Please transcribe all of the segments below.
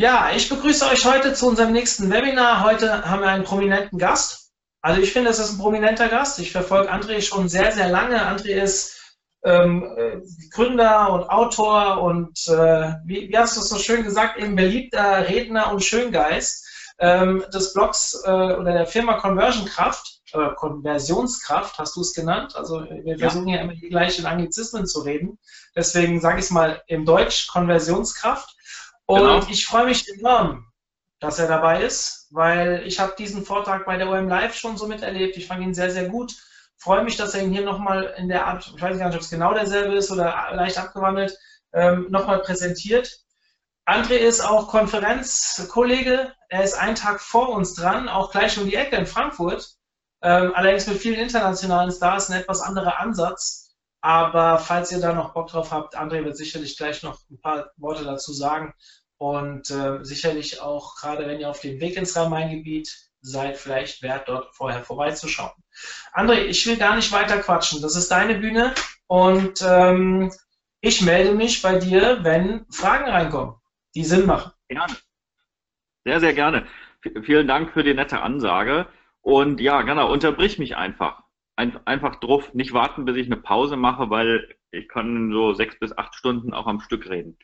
Ja, ich begrüße euch heute zu unserem nächsten Webinar. Heute haben wir einen prominenten Gast. Also ich finde, es ist ein prominenter Gast. Ich verfolge André schon sehr, sehr lange. André ist ähm, äh, Gründer und Autor und äh, wie, wie, hast du es so schön gesagt, eben beliebter Redner und Schöngeist ähm, des Blogs äh, oder der Firma Conversion Kraft, äh, Konversionskraft hast du es genannt. Also wir versuchen ja immer die gleichen Anglizismen zu reden. Deswegen sage ich es mal im Deutsch Konversionskraft. Und genau. ich freue mich enorm, dass er dabei ist, weil ich habe diesen Vortrag bei der OM Live schon so miterlebt. Ich fand ihn sehr, sehr gut freue mich, dass er ihn hier nochmal in der Art, ich weiß gar nicht, ob es genau derselbe ist oder leicht abgewandelt, ähm, nochmal präsentiert. André ist auch Konferenzkollege. Er ist einen Tag vor uns dran, auch gleich um die Ecke in Frankfurt. Ähm, allerdings mit vielen internationalen Stars ein etwas anderer Ansatz. Aber falls ihr da noch Bock drauf habt, André wird sicherlich gleich noch ein paar Worte dazu sagen. Und äh, sicherlich auch, gerade wenn ihr auf dem Weg ins Rhein-Main-Gebiet seid vielleicht wert, dort vorher vorbeizuschauen. André, ich will gar nicht weiter quatschen. Das ist deine Bühne und ähm, ich melde mich bei dir, wenn Fragen reinkommen, die Sinn machen. Gerne. Sehr, sehr gerne. V vielen Dank für die nette Ansage. Und ja, genau, unterbrich mich einfach. Ein einfach drauf, nicht warten, bis ich eine Pause mache, weil ich kann so sechs bis acht Stunden auch am Stück reden.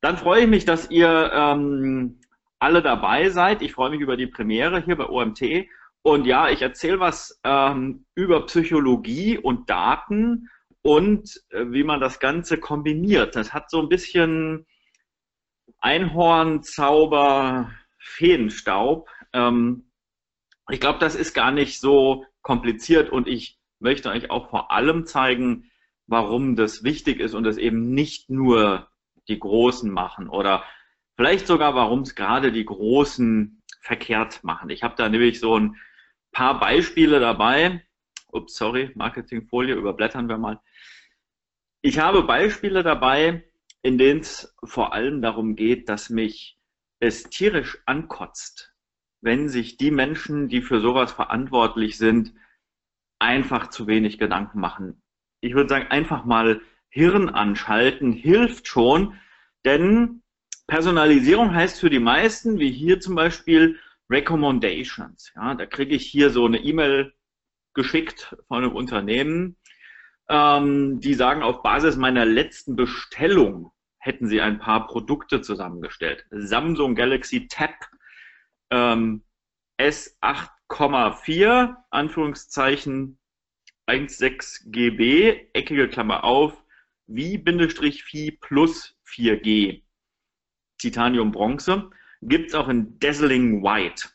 Dann freue ich mich, dass ihr ähm, alle dabei seid. Ich freue mich über die Premiere hier bei OMT. Und ja, ich erzähle was ähm, über Psychologie und Daten und äh, wie man das Ganze kombiniert. Das hat so ein bisschen Einhorn, Zauber, Feenstaub. Ähm, ich glaube, das ist gar nicht so kompliziert und ich möchte euch auch vor allem zeigen, warum das wichtig ist und es eben nicht nur die Großen machen oder Vielleicht sogar, warum es gerade die Großen verkehrt machen. Ich habe da nämlich so ein paar Beispiele dabei. Ups, sorry, Marketingfolie, überblättern wir mal. Ich habe Beispiele dabei, in denen es vor allem darum geht, dass mich es tierisch ankotzt, wenn sich die Menschen, die für sowas verantwortlich sind, einfach zu wenig Gedanken machen. Ich würde sagen, einfach mal Hirn anschalten hilft schon, denn Personalisierung heißt für die meisten, wie hier zum Beispiel, Recommendations. Ja, da kriege ich hier so eine E-Mail geschickt von einem Unternehmen, ähm, die sagen, auf Basis meiner letzten Bestellung hätten sie ein paar Produkte zusammengestellt. Samsung Galaxy Tab ähm, S8,4, Anführungszeichen 1,6 GB, eckige Klammer auf, wie-Phi plus 4G. Titanium Bronze, gibt es auch in Dazzling White.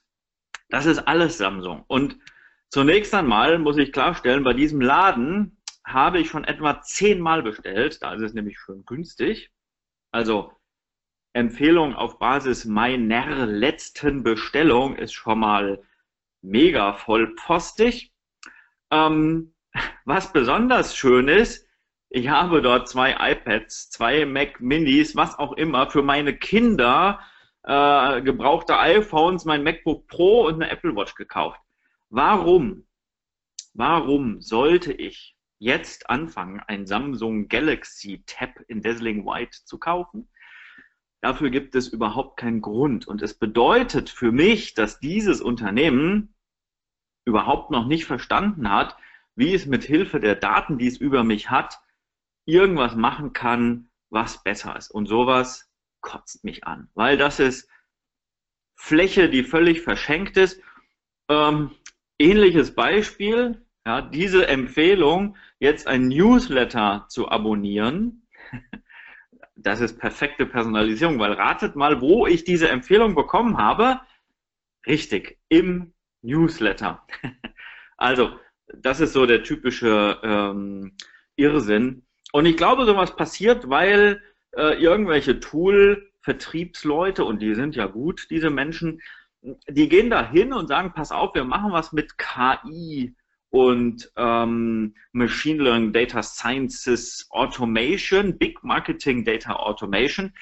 Das ist alles Samsung. Und zunächst einmal muss ich klarstellen, bei diesem Laden habe ich schon etwa zehnmal bestellt. Da ist es nämlich schön günstig. Also Empfehlung auf Basis meiner letzten Bestellung ist schon mal mega vollpostig. Ähm, was besonders schön ist, ich habe dort zwei iPads, zwei Mac Minis, was auch immer, für meine Kinder äh, gebrauchte iPhones, mein MacBook Pro und eine Apple Watch gekauft. Warum? Warum sollte ich jetzt anfangen, ein Samsung Galaxy Tab in Dazzling White zu kaufen? Dafür gibt es überhaupt keinen Grund. Und es bedeutet für mich, dass dieses Unternehmen überhaupt noch nicht verstanden hat, wie es mit Hilfe der Daten, die es über mich hat, irgendwas machen kann, was besser ist. Und sowas kotzt mich an, weil das ist Fläche, die völlig verschenkt ist. Ähm, ähnliches Beispiel, ja, diese Empfehlung, jetzt ein Newsletter zu abonnieren, das ist perfekte Personalisierung, weil ratet mal, wo ich diese Empfehlung bekommen habe. Richtig, im Newsletter. also, das ist so der typische ähm, Irrsinn. Und ich glaube, sowas passiert, weil äh, irgendwelche Tool-Vertriebsleute, und die sind ja gut, diese Menschen, die gehen da hin und sagen, pass auf, wir machen was mit KI und ähm, Machine Learning, Data Sciences, Automation, Big Marketing, Data Automation.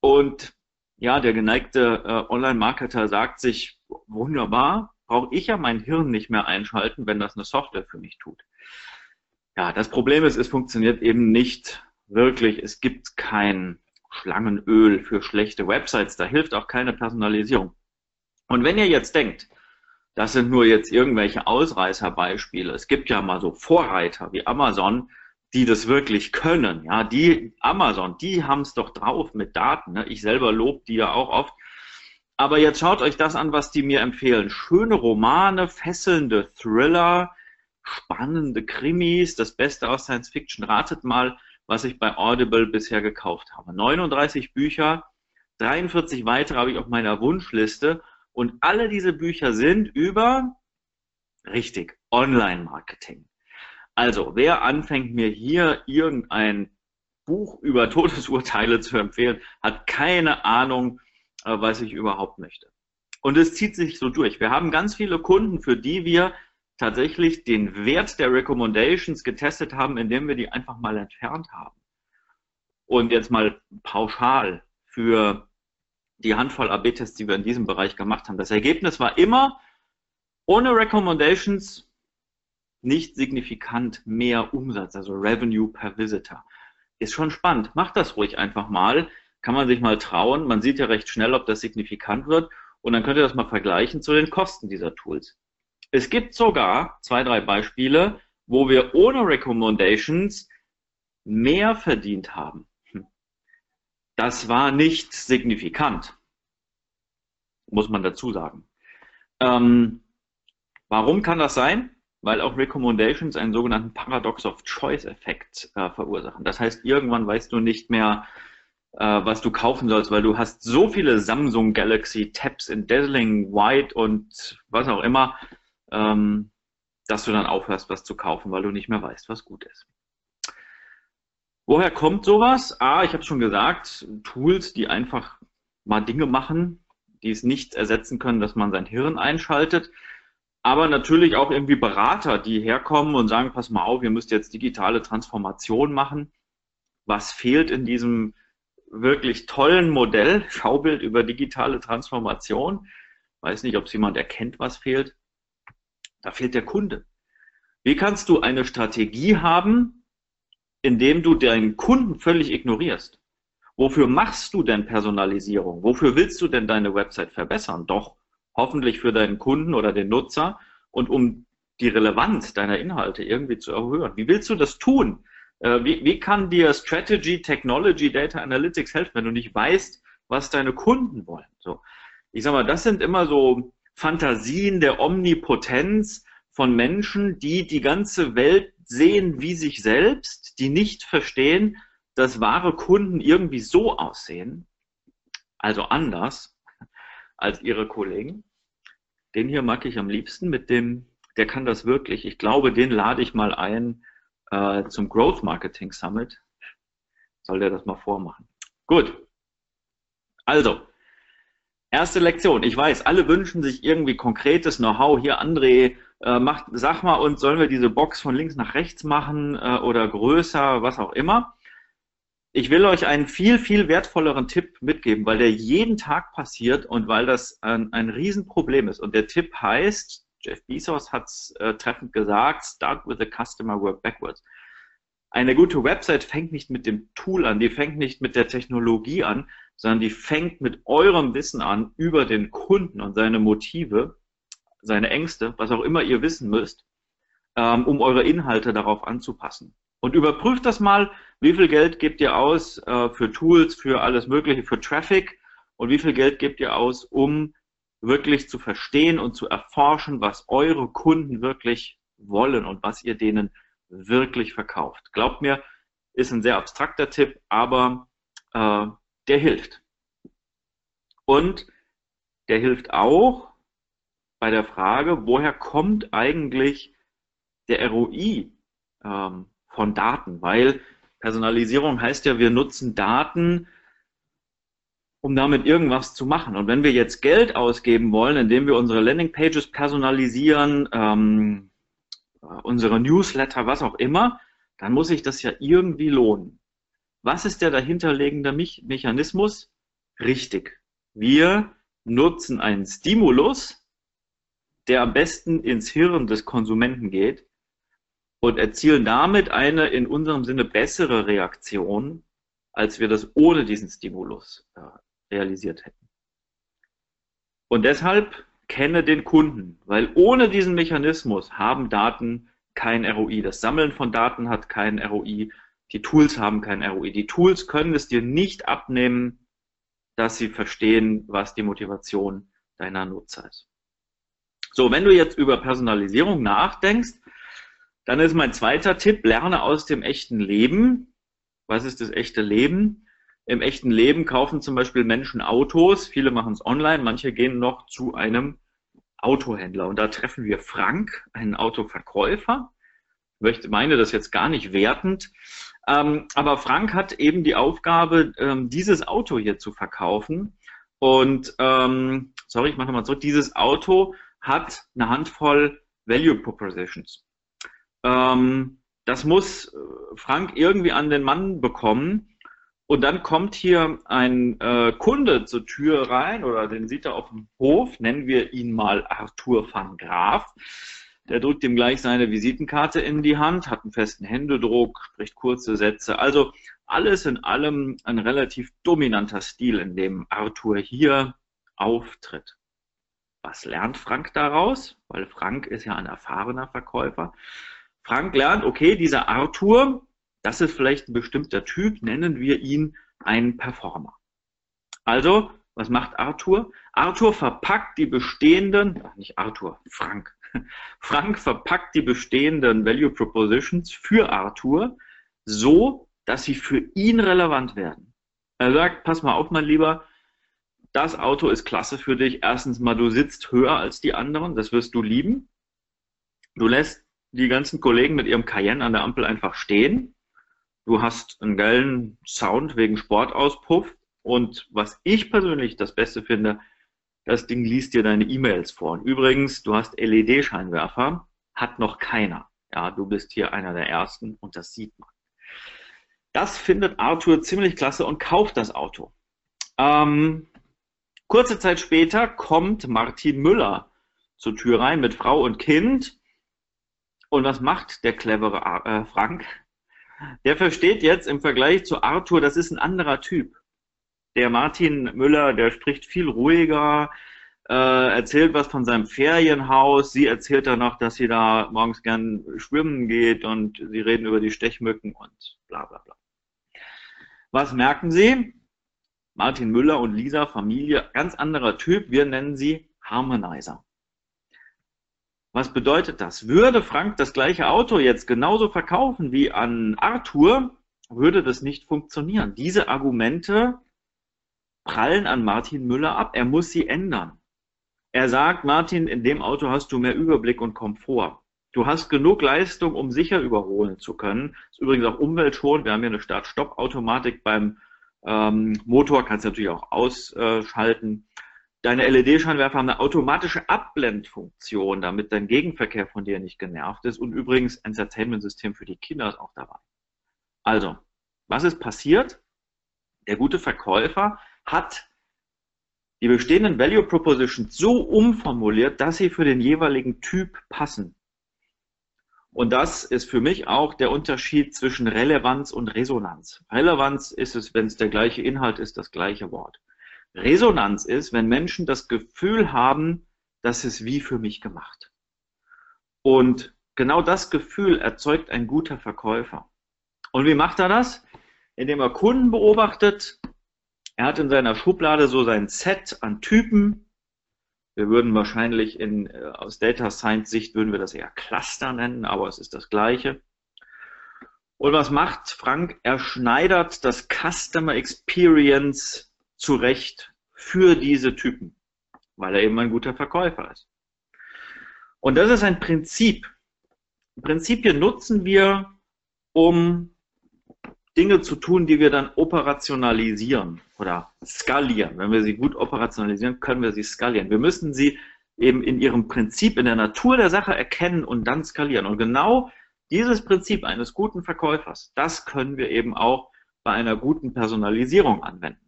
Und ja, der geneigte äh, Online-Marketer sagt sich, wunderbar, brauche ich ja mein Hirn nicht mehr einschalten, wenn das eine Software für mich tut. Ja, das Problem ist, es funktioniert eben nicht wirklich. Es gibt kein Schlangenöl für schlechte Websites. Da hilft auch keine Personalisierung. Und wenn ihr jetzt denkt, das sind nur jetzt irgendwelche Ausreißerbeispiele. Es gibt ja mal so Vorreiter wie Amazon, die das wirklich können. Ja, die Amazon, die haben es doch drauf mit Daten. Ne? Ich selber lobe die ja auch oft. Aber jetzt schaut euch das an, was die mir empfehlen. Schöne Romane, fesselnde Thriller, spannende Krimis, das Beste aus Science Fiction. Ratet mal, was ich bei Audible bisher gekauft habe. 39 Bücher, 43 weitere habe ich auf meiner Wunschliste und alle diese Bücher sind über, richtig, Online-Marketing. Also, wer anfängt mir hier irgendein Buch über Todesurteile zu empfehlen, hat keine Ahnung, äh, was ich überhaupt möchte. Und es zieht sich so durch. Wir haben ganz viele Kunden, für die wir tatsächlich den Wert der Recommendations getestet haben, indem wir die einfach mal entfernt haben. Und jetzt mal pauschal für die Handvoll AB-Tests, die wir in diesem Bereich gemacht haben. Das Ergebnis war immer, ohne Recommendations nicht signifikant mehr Umsatz, also Revenue per Visitor. Ist schon spannend. Macht das ruhig einfach mal. Kann man sich mal trauen. Man sieht ja recht schnell, ob das signifikant wird. Und dann könnt ihr das mal vergleichen zu den Kosten dieser Tools. Es gibt sogar zwei, drei Beispiele, wo wir ohne Recommendations mehr verdient haben. Das war nicht signifikant, muss man dazu sagen. Ähm, warum kann das sein? Weil auch Recommendations einen sogenannten Paradox of Choice-Effekt äh, verursachen. Das heißt, irgendwann weißt du nicht mehr, äh, was du kaufen sollst, weil du hast so viele Samsung Galaxy Tabs in Dazzling White und was auch immer, ähm, dass du dann aufhörst, was zu kaufen, weil du nicht mehr weißt, was gut ist. Woher kommt sowas? Ah, ich habe schon gesagt, Tools, die einfach mal Dinge machen, die es nicht ersetzen können, dass man sein Hirn einschaltet. Aber natürlich auch irgendwie Berater, die herkommen und sagen, pass mal auf, ihr müsst jetzt digitale Transformation machen. Was fehlt in diesem wirklich tollen Modell, Schaubild über digitale Transformation? Weiß nicht, ob es jemand erkennt, was fehlt. Da fehlt der Kunde. Wie kannst du eine Strategie haben, indem du deinen Kunden völlig ignorierst? Wofür machst du denn Personalisierung? Wofür willst du denn deine Website verbessern? Doch hoffentlich für deinen Kunden oder den Nutzer und um die Relevanz deiner Inhalte irgendwie zu erhöhen. Wie willst du das tun? Äh, wie, wie kann dir Strategy, Technology, Data Analytics helfen, wenn du nicht weißt, was deine Kunden wollen? So, ich sag mal, das sind immer so Fantasien der Omnipotenz von Menschen, die die ganze Welt sehen wie sich selbst, die nicht verstehen, dass wahre Kunden irgendwie so aussehen, also anders als ihre Kollegen. Den hier mag ich am liebsten mit dem, der kann das wirklich. Ich glaube, den lade ich mal ein äh, zum Growth Marketing Summit. Soll der das mal vormachen? Gut. Also, Erste Lektion. Ich weiß, alle wünschen sich irgendwie konkretes Know-how. Hier, André, äh, macht, sag mal und sollen wir diese Box von links nach rechts machen äh, oder größer, was auch immer. Ich will euch einen viel, viel wertvolleren Tipp mitgeben, weil der jeden Tag passiert und weil das ein, ein Riesenproblem ist. Und der Tipp heißt, Jeff Bezos hat es äh, treffend gesagt, start with the customer, work backwards. Eine gute Website fängt nicht mit dem Tool an, die fängt nicht mit der Technologie an, sondern die fängt mit eurem Wissen an über den Kunden und seine Motive, seine Ängste, was auch immer ihr wissen müsst, ähm, um eure Inhalte darauf anzupassen. Und überprüft das mal, wie viel Geld gebt ihr aus äh, für Tools, für alles Mögliche, für Traffic und wie viel Geld gebt ihr aus, um wirklich zu verstehen und zu erforschen, was eure Kunden wirklich wollen und was ihr denen wirklich verkauft. Glaubt mir, ist ein sehr abstrakter Tipp, aber äh, der hilft. Und der hilft auch bei der Frage, woher kommt eigentlich der ROI ähm, von Daten? Weil Personalisierung heißt ja, wir nutzen Daten, um damit irgendwas zu machen. Und wenn wir jetzt Geld ausgeben wollen, indem wir unsere Landingpages personalisieren, ähm, unsere Newsletter, was auch immer, dann muss sich das ja irgendwie lohnen. Was ist der dahinterliegende Mechanismus? Richtig. Wir nutzen einen Stimulus, der am besten ins Hirn des Konsumenten geht und erzielen damit eine in unserem Sinne bessere Reaktion als wir das ohne diesen Stimulus äh, realisiert hätten. Und deshalb kenne den Kunden, weil ohne diesen Mechanismus haben Daten kein ROI. Das Sammeln von Daten hat kein ROI. Die Tools haben kein ROI. Die Tools können es dir nicht abnehmen, dass sie verstehen, was die Motivation deiner Nutzer ist. So, wenn du jetzt über Personalisierung nachdenkst, dann ist mein zweiter Tipp, lerne aus dem echten Leben. Was ist das echte Leben? Im echten Leben kaufen zum Beispiel Menschen Autos. Viele machen es online, manche gehen noch zu einem Autohändler. Und da treffen wir Frank, einen Autoverkäufer. Ich möchte, meine das jetzt gar nicht wertend. Ähm, aber Frank hat eben die Aufgabe, ähm, dieses Auto hier zu verkaufen. Und, ähm, sorry, ich mache nochmal zurück. Dieses Auto hat eine Handvoll Value Propositions. Ähm, das muss äh, Frank irgendwie an den Mann bekommen. Und dann kommt hier ein äh, Kunde zur Tür rein oder den sieht er auf dem Hof, nennen wir ihn mal Arthur van Graaf. Der drückt ihm gleich seine Visitenkarte in die Hand, hat einen festen Händedruck, spricht kurze Sätze. Also alles in allem ein relativ dominanter Stil, in dem Arthur hier auftritt. Was lernt Frank daraus? Weil Frank ist ja ein erfahrener Verkäufer. Frank lernt, okay, dieser Arthur, das ist vielleicht ein bestimmter Typ, nennen wir ihn einen Performer. Also, was macht Arthur? Arthur verpackt die bestehenden, nicht Arthur, Frank. Frank verpackt die bestehenden Value Propositions für Arthur so, dass sie für ihn relevant werden. Er sagt, pass mal auf, mein Lieber, das Auto ist klasse für dich. Erstens mal, du sitzt höher als die anderen, das wirst du lieben. Du lässt die ganzen Kollegen mit ihrem Cayenne an der Ampel einfach stehen. Du hast einen geilen Sound wegen Sportauspuff. Und was ich persönlich das Beste finde, das Ding liest dir deine E-Mails vor. Und übrigens, du hast LED-Scheinwerfer, hat noch keiner. Ja, du bist hier einer der ersten und das sieht man. Das findet Arthur ziemlich klasse und kauft das Auto. Ähm, kurze Zeit später kommt Martin Müller zur Tür rein mit Frau und Kind und was macht der clevere äh, Frank? Der versteht jetzt im Vergleich zu Arthur, das ist ein anderer Typ. Der Martin Müller, der spricht viel ruhiger, äh, erzählt was von seinem Ferienhaus. Sie erzählt dann noch, dass sie da morgens gern schwimmen geht und sie reden über die Stechmücken und bla bla bla. Was merken Sie? Martin Müller und Lisa, Familie, ganz anderer Typ. Wir nennen sie Harmonizer. Was bedeutet das? Würde Frank das gleiche Auto jetzt genauso verkaufen wie an Arthur, würde das nicht funktionieren. Diese Argumente prallen an Martin Müller ab. Er muss sie ändern. Er sagt, Martin, in dem Auto hast du mehr Überblick und Komfort. Du hast genug Leistung, um sicher überholen zu können. Ist übrigens auch umweltschonend. Wir haben hier eine Start-Stopp-Automatik beim ähm, Motor, kannst du natürlich auch ausschalten. Deine LED-Scheinwerfer haben eine automatische Abblendfunktion, damit dein Gegenverkehr von dir nicht genervt ist. Und übrigens, Entertainment-System für die Kinder ist auch dabei. Also, was ist passiert? Der gute Verkäufer hat die bestehenden Value Propositions so umformuliert, dass sie für den jeweiligen Typ passen. Und das ist für mich auch der Unterschied zwischen Relevanz und Resonanz. Relevanz ist es, wenn es der gleiche Inhalt ist, das gleiche Wort. Resonanz ist, wenn Menschen das Gefühl haben, das ist wie für mich gemacht. Und genau das Gefühl erzeugt ein guter Verkäufer. Und wie macht er das? Indem er Kunden beobachtet. Er hat in seiner Schublade so sein Set an Typen. Wir würden wahrscheinlich in, äh, aus Data Science Sicht würden wir das eher Cluster nennen, aber es ist das Gleiche. Und was macht Frank? Er schneidert das Customer Experience zurecht für diese Typen, weil er eben ein guter Verkäufer ist. Und das ist ein Prinzip. Prinzipien nutzen wir, um Dinge zu tun, die wir dann operationalisieren oder skalieren. Wenn wir sie gut operationalisieren, können wir sie skalieren. Wir müssen sie eben in ihrem Prinzip, in der Natur der Sache erkennen und dann skalieren. Und genau dieses Prinzip eines guten Verkäufers, das können wir eben auch bei einer guten Personalisierung anwenden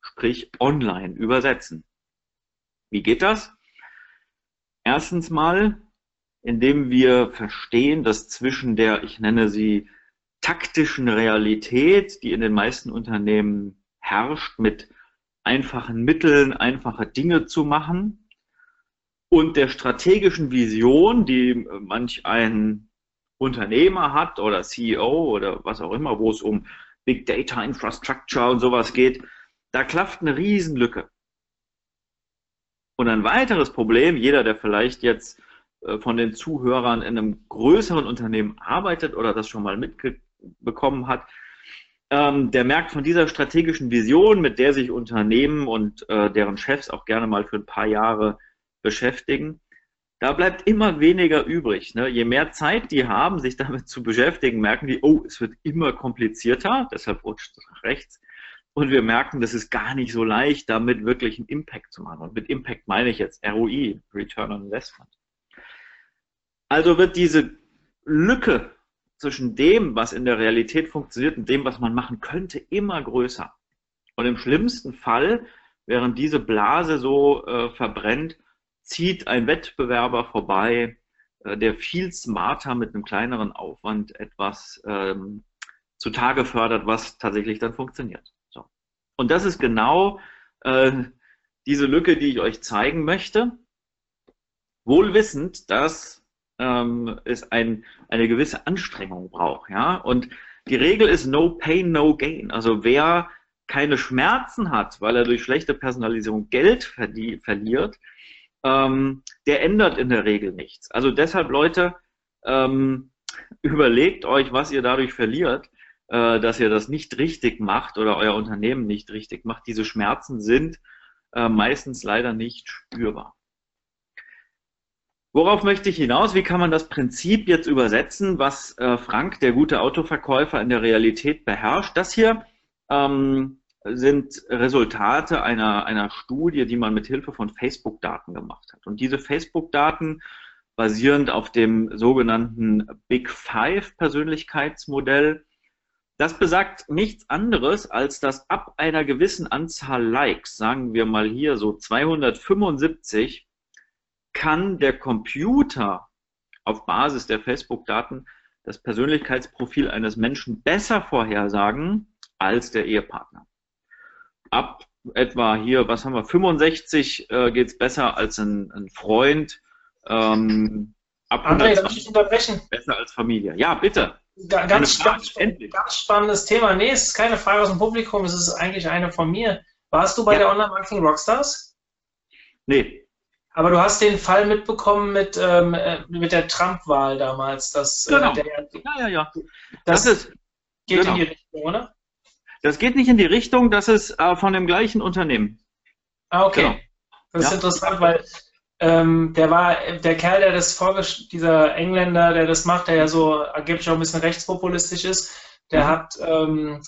sprich online übersetzen. Wie geht das? Erstens mal, indem wir verstehen, dass zwischen der, ich nenne sie taktischen Realität, die in den meisten Unternehmen herrscht, mit einfachen Mitteln, einfache Dinge zu machen und der strategischen Vision, die manch ein Unternehmer hat oder CEO oder was auch immer, wo es um Big Data Infrastructure und sowas geht, da klafft eine Riesenlücke. Und ein weiteres Problem, jeder, der vielleicht jetzt äh, von den Zuhörern in einem größeren Unternehmen arbeitet oder das schon mal mitbekommen hat, ähm, der merkt von dieser strategischen Vision, mit der sich Unternehmen und äh, deren Chefs auch gerne mal für ein paar Jahre beschäftigen, da bleibt immer weniger übrig. Ne? Je mehr Zeit die haben, sich damit zu beschäftigen, merken die, oh, es wird immer komplizierter, deshalb rutscht es nach rechts. Und wir merken, das ist gar nicht so leicht, damit wirklich einen Impact zu machen. Und mit Impact meine ich jetzt ROI, Return on Investment. Also wird diese Lücke zwischen dem, was in der Realität funktioniert und dem, was man machen könnte, immer größer. Und im schlimmsten Fall, während diese Blase so äh, verbrennt, zieht ein Wettbewerber vorbei, äh, der viel smarter mit einem kleineren Aufwand etwas ähm, zutage fördert, was tatsächlich dann funktioniert. So. Und das ist genau äh, diese Lücke, die ich euch zeigen möchte. Wohl wissend, dass ähm, es ein, eine gewisse Anstrengung braucht. Ja? Und die Regel ist no pain, no gain. Also wer keine Schmerzen hat, weil er durch schlechte Personalisierung Geld verliert, ähm, der ändert in der Regel nichts. Also deshalb, Leute, ähm, überlegt euch, was ihr dadurch verliert, äh, dass ihr das nicht richtig macht oder euer Unternehmen nicht richtig macht. Diese Schmerzen sind äh, meistens leider nicht spürbar. Worauf möchte ich hinaus? Wie kann man das Prinzip jetzt übersetzen, was äh, Frank, der gute Autoverkäufer, in der Realität beherrscht? Das hier ähm, sind Resultate einer, einer Studie, die man mit Hilfe von Facebook-Daten gemacht hat. Und diese Facebook-Daten basierend auf dem sogenannten Big Five Persönlichkeitsmodell, das besagt nichts anderes, als dass ab einer gewissen Anzahl Likes, sagen wir mal hier so 275, kann der Computer auf Basis der Facebook-Daten das Persönlichkeitsprofil eines Menschen besser vorhersagen als der Ehepartner ab etwa hier, was haben wir, 65 äh, geht es besser als ein, ein Freund. Ähm, ab André, darf ich dich unterbrechen? Besser als Familie. Ja, bitte. Ga ganz, ganz, ganz, spannendes Thema. Nee, es ist keine Frage aus dem Publikum, es ist eigentlich eine von mir. Warst du bei ja. der Online-Marketing Rockstars? Nee. Aber du hast den Fall mitbekommen mit, ähm, äh, mit der Trump-Wahl damals. Dass, äh, genau. Der, ja, ja, ja. Das, das ist, geht genau. in die Richtung, oder? Das geht nicht in die Richtung, das ist äh, von dem gleichen Unternehmen. Ah, okay. Genau. Das ist ja. interessant, weil ähm, der war, der Kerl, der das vorgestellt, dieser Engländer, der das macht, der ja so angeblich auch ein bisschen rechtspopulistisch ist, der mhm. hat ähm,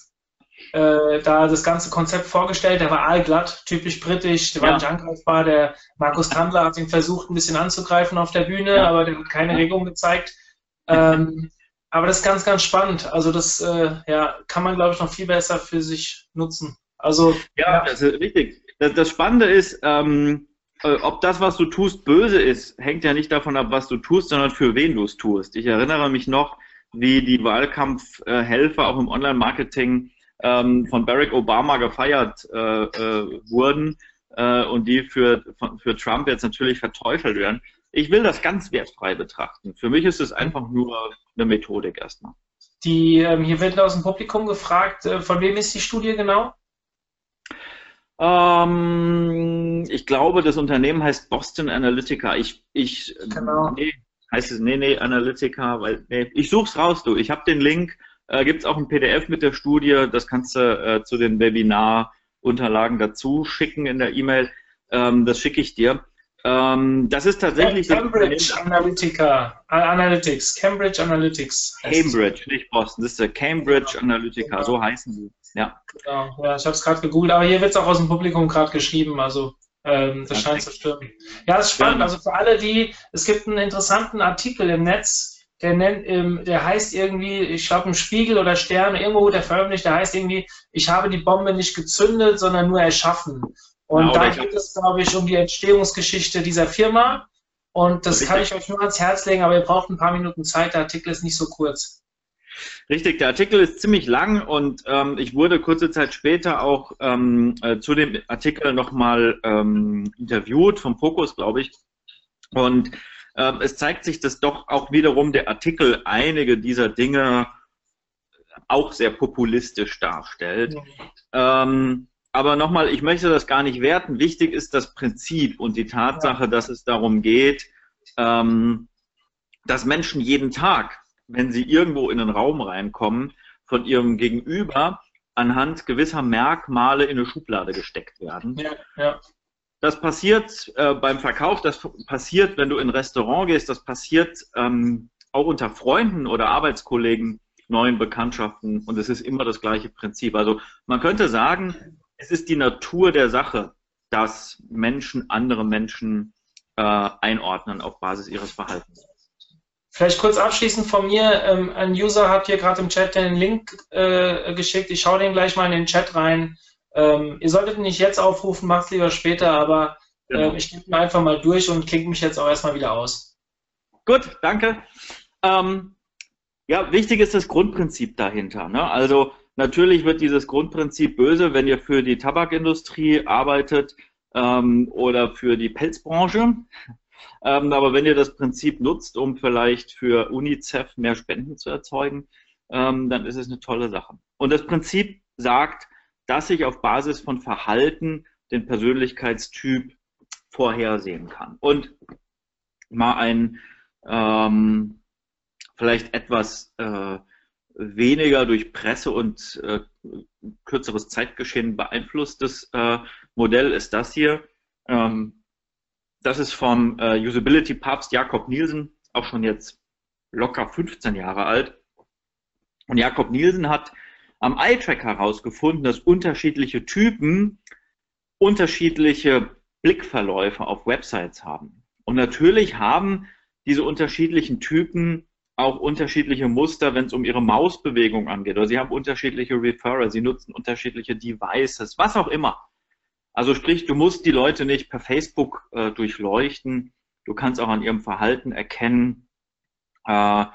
äh, da das ganze Konzept vorgestellt, der war allglatt, typisch britisch, der ja. war nicht angreifbar, der Markus Tandler hat ihn versucht, ein bisschen anzugreifen auf der Bühne, ja. aber der hat keine Regung gezeigt. Ähm, aber das ist ganz, ganz spannend. Also das äh, ja, kann man, glaube ich, noch viel besser für sich nutzen. Also ja, das ist richtig. Das, das Spannende ist, ähm, äh, ob das, was du tust, böse ist, hängt ja nicht davon ab, was du tust, sondern für wen du es tust. Ich erinnere mich noch, wie die Wahlkampfhelfer auch im Online-Marketing ähm, von Barack Obama gefeiert äh, äh, wurden äh, und die für, für Trump jetzt natürlich verteufelt werden. Ich will das ganz wertfrei betrachten. Für mich ist es einfach nur eine Methodik erstmal. Die, ähm, hier wird aus dem Publikum gefragt, äh, von wem ist die Studie genau? Ähm, ich glaube, das Unternehmen heißt Boston Analytica. Ich, ich, genau. nee, heißt es, nee, nee, Analytica, weil, nee, ich such's raus, du. Ich habe den Link, äh, gibt es auch ein PDF mit der Studie, das kannst du äh, zu den Webinar-Unterlagen dazu schicken in der E-Mail. Ähm, das schicke ich dir. Ähm, das ist tatsächlich. Cambridge Analytica, Analytics, Cambridge Analytics. Cambridge, nicht Boston, das ist der Cambridge Analytica, genau. so heißen sie. Ja, genau. ja ich habe es gerade gegoogelt, aber hier wird es auch aus dem Publikum gerade geschrieben, also ähm, das scheint zu stimmen. Ja, das ist spannend. Also für alle, die, es gibt einen interessanten Artikel im Netz, der nennt, ähm, der heißt irgendwie, ich glaube im Spiegel oder Stern, irgendwo der veröffentlicht, der heißt irgendwie, ich habe die Bombe nicht gezündet, sondern nur erschaffen. Und ja, da geht es, glaube ich, um die Entstehungsgeschichte dieser Firma. Und das kann ich euch nur ans Herz legen, aber ihr braucht ein paar Minuten Zeit. Der Artikel ist nicht so kurz. Richtig, der Artikel ist ziemlich lang und ähm, ich wurde kurze Zeit später auch ähm, äh, zu dem Artikel nochmal ähm, interviewt, vom Fokus, glaube ich. Und es zeigt sich, dass doch auch wiederum der Artikel einige dieser Dinge auch sehr populistisch darstellt. Ja. Ähm, aber nochmal, ich möchte das gar nicht werten. Wichtig ist das Prinzip und die Tatsache, dass es darum geht, ähm, dass Menschen jeden Tag, wenn sie irgendwo in einen Raum reinkommen, von ihrem Gegenüber anhand gewisser Merkmale in eine Schublade gesteckt werden. Ja, ja. Das passiert äh, beim Verkauf, das passiert, wenn du in ein Restaurant gehst, das passiert ähm, auch unter Freunden oder Arbeitskollegen, neuen Bekanntschaften und es ist immer das gleiche Prinzip. Also man könnte sagen, es ist die Natur der Sache, dass Menschen andere Menschen äh, einordnen auf Basis ihres Verhaltens. Vielleicht kurz abschließend von mir. Ähm, ein User hat hier gerade im Chat den Link äh, geschickt. Ich schaue den gleich mal in den Chat rein. Ähm, ihr solltet nicht jetzt aufrufen, macht es lieber später, aber äh, genau. ich klicke mir einfach mal durch und klicke mich jetzt auch erstmal wieder aus. Gut, danke. Ähm, ja, wichtig ist das Grundprinzip dahinter. Ne? Also natürlich wird dieses Grundprinzip böse, wenn ihr für die Tabakindustrie arbeitet ähm, oder für die Pelzbranche. Ähm, aber wenn ihr das Prinzip nutzt, um vielleicht für UNICEF mehr Spenden zu erzeugen, ähm, dann ist es eine tolle Sache. Und das Prinzip sagt, dass ich auf Basis von Verhalten den Persönlichkeitstyp vorhersehen kann. Und mal ein ähm, vielleicht etwas äh, weniger durch Presse und äh, kürzeres Zeitgeschehen beeinflusstes äh, Modell ist das hier. Ähm, das ist vom äh, Usability-Papst Jakob Nielsen, auch schon jetzt locker 15 Jahre alt. Und Jakob Nielsen hat am Eye-Track herausgefunden, dass unterschiedliche Typen unterschiedliche Blickverläufe auf Websites haben. Und natürlich haben diese unterschiedlichen Typen auch unterschiedliche Muster, wenn es um ihre Mausbewegung angeht. Oder sie haben unterschiedliche Referrer, sie nutzen unterschiedliche Devices, was auch immer. Also sprich, du musst die Leute nicht per Facebook äh, durchleuchten. Du kannst auch an ihrem Verhalten erkennen, äh,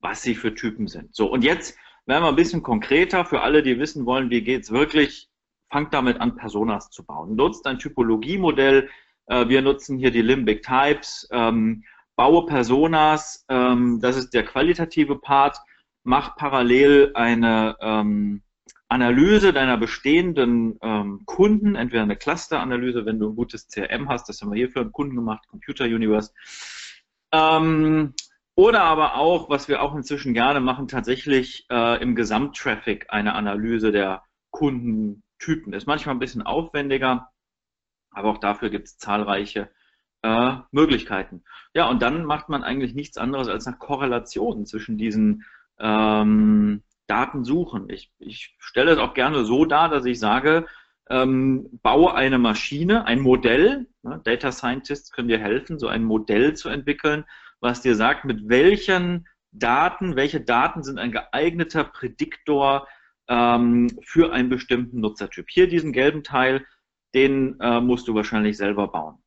was sie für Typen sind. So, und jetzt werden wir ein bisschen konkreter für alle, die wissen wollen, wie geht's wirklich. Fangt damit an, Personas zu bauen. Nutzt ein Typologiemodell. Äh, wir nutzen hier die Limbic Types. Ähm, baue Personas, ähm, das ist der qualitative Part. Mach parallel eine ähm, Analyse deiner bestehenden Kunden, entweder eine Cluster-Analyse, wenn du ein gutes CRM hast, das haben wir hier für einen Kunden gemacht, Computer Universe. Oder aber auch, was wir auch inzwischen gerne machen, tatsächlich äh, im Gesamttraffic eine Analyse der Kundentypen. Ist manchmal ein bisschen aufwendiger, aber auch dafür gibt es zahlreiche äh, Möglichkeiten. Ja, und dann macht man eigentlich nichts anderes als nach Korrelationen zwischen diesen ähm, Daten suchen. Ich, ich stelle es auch gerne so dar, dass ich sage, ähm, baue eine Maschine, ein Modell, ne, Data Scientists können dir helfen, so ein Modell zu entwickeln, was dir sagt, mit welchen Daten, welche Daten sind ein geeigneter Prädiktor ähm, für einen bestimmten Nutzertyp. Hier diesen gelben Teil, den äh, musst du wahrscheinlich selber bauen.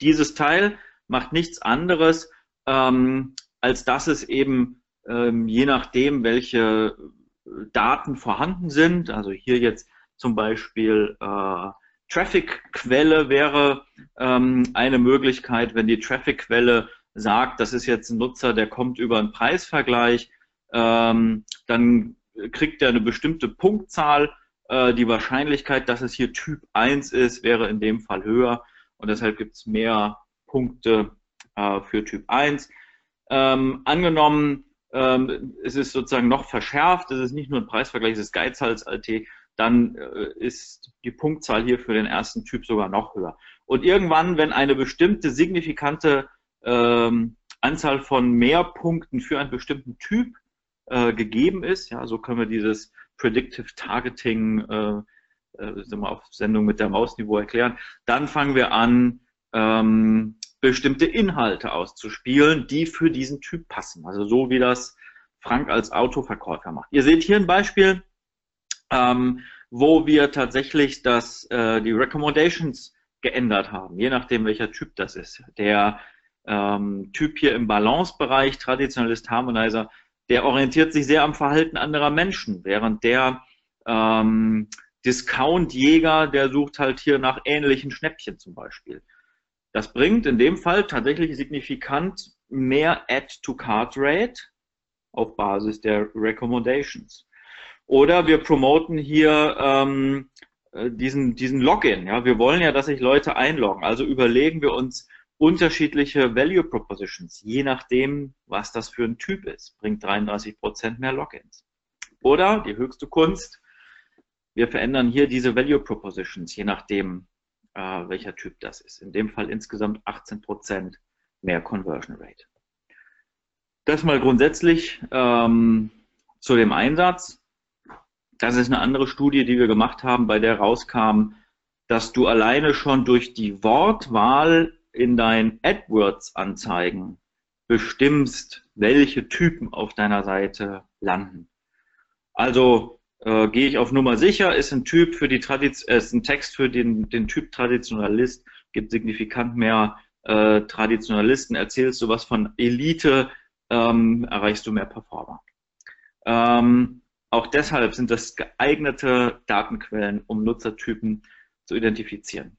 Dieses Teil macht nichts anderes, ähm, als dass es eben ähm, je nachdem, welche Daten vorhanden sind, also hier jetzt zum Beispiel äh, Traffic-Quelle wäre ähm, eine Möglichkeit, wenn die Traffic-Quelle sagt, das ist jetzt ein Nutzer, der kommt über einen Preisvergleich, ähm, dann kriegt er eine bestimmte Punktzahl. Äh, die Wahrscheinlichkeit, dass es hier Typ 1 ist, wäre in dem Fall höher und deshalb gibt es mehr Punkte äh, für Typ 1. Ähm, angenommen, ähm, es ist sozusagen noch verschärft, es ist nicht nur ein Preisvergleich, es ist Geizhals-LT, dann äh, ist die Punktzahl hier für den ersten Typ sogar noch höher. Und irgendwann, wenn eine bestimmte signifikante ähm, Anzahl von mehr Punkten für einen bestimmten Typ äh, gegeben ist, ja, so können wir dieses Predictive Targeting äh, äh, auf Sendung mit der Mausniveau erklären, dann fangen wir an, ähm, bestimmte Inhalte auszuspielen, die für diesen Typ passen. Also so wie das Frank als Autoverkäufer macht. Ihr seht hier ein Beispiel, ähm, wo wir tatsächlich das, äh, die Recommendations geändert haben, je nachdem welcher Typ das ist. Der ähm, Typ hier im Balance-Bereich, Traditionalist Harmonizer, der orientiert sich sehr am Verhalten anderer Menschen, während der ähm, Discount-Jäger, der sucht halt hier nach ähnlichen Schnäppchen zum Beispiel. Das bringt in dem Fall tatsächlich signifikant mehr Add-to-Card-Rate auf Basis der Recommendations. Oder wir promoten hier ähm, äh, diesen, diesen Login. Ja? Wir wollen ja, dass sich Leute einloggen. Also überlegen wir uns unterschiedliche Value Propositions, je nachdem, was das für ein Typ ist. Bringt 33% mehr Logins. Oder die höchste Kunst, wir verändern hier diese Value Propositions, je nachdem, äh, welcher Typ das ist. In dem Fall insgesamt 18% mehr Conversion Rate. Das mal grundsätzlich ähm, zu dem Einsatz. Das ist eine andere Studie, die wir gemacht haben, bei der rauskam, dass du alleine schon durch die Wortwahl in deinen AdWords-Anzeigen bestimmst, welche Typen auf deiner Seite landen. Also äh, gehe ich auf Nummer sicher, ist ein Typ für die Tradiz äh, ist ein Text für den, den Typ Traditionalist, gibt signifikant mehr äh, Traditionalisten, erzählst du was von Elite, ähm, erreichst du mehr Performer. Ähm, auch deshalb sind das geeignete Datenquellen, um Nutzertypen zu identifizieren.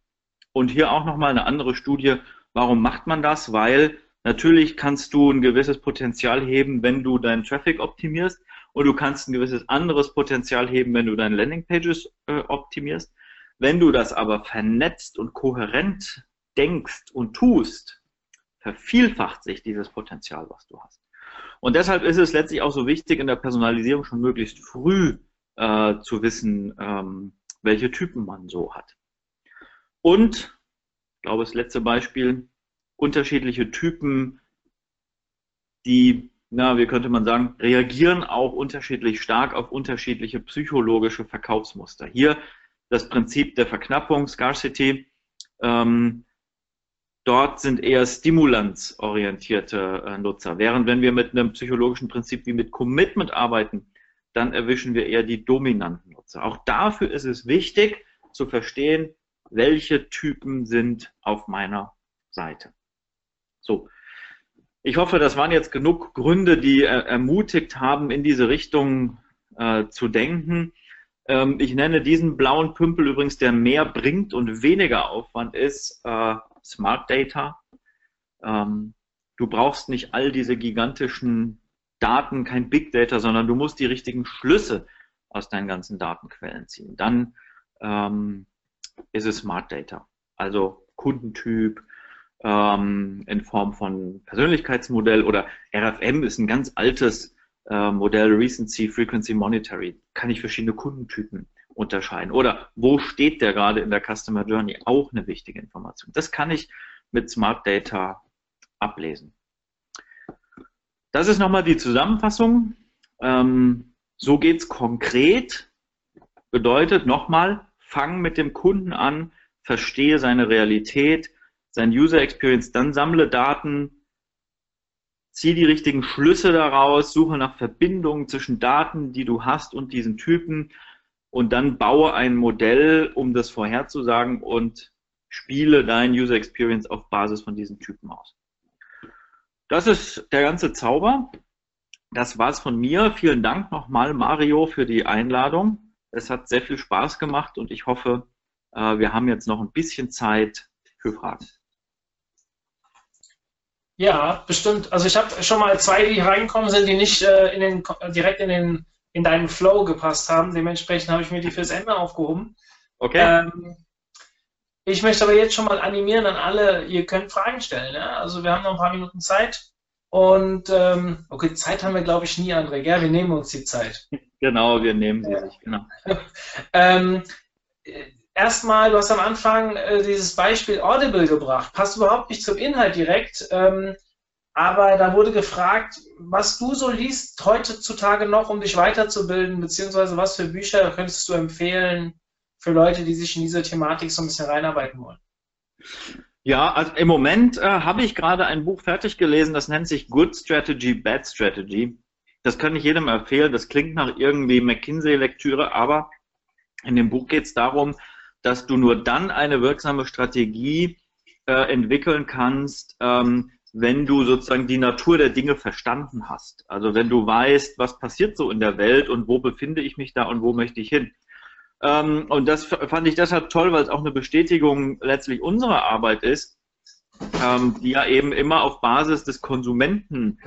Und hier auch nochmal eine andere Studie. Warum macht man das? Weil natürlich kannst du ein gewisses Potenzial heben, wenn du deinen Traffic optimierst und du kannst ein gewisses anderes Potenzial heben, wenn du deine Landingpages äh, optimierst. Wenn du das aber vernetzt und kohärent denkst und tust, vervielfacht sich dieses Potenzial, was du hast. Und deshalb ist es letztlich auch so wichtig, in der Personalisierung schon möglichst früh äh, zu wissen, ähm, welche Typen man so hat. Und, ich glaube, das letzte Beispiel, unterschiedliche Typen, die na, wie könnte man sagen, reagieren auch unterschiedlich stark auf unterschiedliche psychologische Verkaufsmuster. Hier das Prinzip der Verknappung, Scarcity. Ähm, dort sind eher stimulanzorientierte äh, Nutzer. Während wenn wir mit einem psychologischen Prinzip wie mit Commitment arbeiten, dann erwischen wir eher die dominanten Nutzer. Auch dafür ist es wichtig zu verstehen, welche Typen sind auf meiner Seite. So, ich hoffe, das waren jetzt genug Gründe, die äh, ermutigt haben, in diese Richtung äh, zu denken. Ähm, ich nenne diesen blauen Pümpel übrigens, der mehr bringt und weniger Aufwand ist, äh, Smart Data. Ähm, du brauchst nicht all diese gigantischen Daten, kein Big Data, sondern du musst die richtigen Schlüsse aus deinen ganzen Datenquellen ziehen. Dann ähm, ist es Smart Data, also Kundentyp, ähm, in Form von Persönlichkeitsmodell oder RFM ist ein ganz altes äh, Modell, Recency, Frequency Monetary, kann ich verschiedene Kundentypen unterscheiden. Oder wo steht der gerade in der Customer Journey? Auch eine wichtige Information. Das kann ich mit Smart Data ablesen. Das ist nochmal die Zusammenfassung. Ähm, so es konkret. Bedeutet nochmal, fang mit dem Kunden an, verstehe seine Realität, sein User Experience, dann sammle Daten, ziehe die richtigen Schlüsse daraus, suche nach Verbindungen zwischen Daten, die du hast und diesen Typen und dann baue ein Modell, um das vorherzusagen und spiele dein User Experience auf Basis von diesen Typen aus. Das ist der ganze Zauber. Das war's von mir. Vielen Dank nochmal, Mario, für die Einladung. Es hat sehr viel Spaß gemacht und ich hoffe, äh, wir haben jetzt noch ein bisschen Zeit für Fragen. Ja, bestimmt. Also ich habe schon mal zwei, die reingekommen sind, die nicht äh, in den, direkt in, den, in deinen Flow gepasst haben. Dementsprechend habe ich mir die fürs Ende aufgehoben. Okay. Ähm, ich möchte aber jetzt schon mal animieren an alle, ihr könnt Fragen stellen. Ja? Also wir haben noch ein paar Minuten Zeit. Und ähm, okay, Zeit haben wir, glaube ich, nie, André. Gell? Wir nehmen uns die Zeit. Genau, wir nehmen sie sich, genau. ähm, erstmal, du hast am Anfang äh, dieses Beispiel Audible gebracht. Passt überhaupt nicht zum Inhalt direkt. Ähm, aber da wurde gefragt, was du so liest heutzutage noch, um dich weiterzubilden, beziehungsweise was für Bücher könntest du empfehlen für Leute, die sich in diese Thematik so ein bisschen reinarbeiten wollen? Ja, also im Moment äh, habe ich gerade ein Buch fertig gelesen, das nennt sich Good Strategy, Bad Strategy. Das kann ich jedem empfehlen. Das klingt nach irgendwie McKinsey-Lektüre, aber in dem Buch geht es darum, dass du nur dann eine wirksame Strategie äh, entwickeln kannst, ähm, wenn du sozusagen die Natur der Dinge verstanden hast. Also wenn du weißt, was passiert so in der Welt und wo befinde ich mich da und wo möchte ich hin. Ähm, und das fand ich deshalb toll, weil es auch eine Bestätigung letztlich unserer Arbeit ist, ähm, die ja eben immer auf Basis des Konsumenten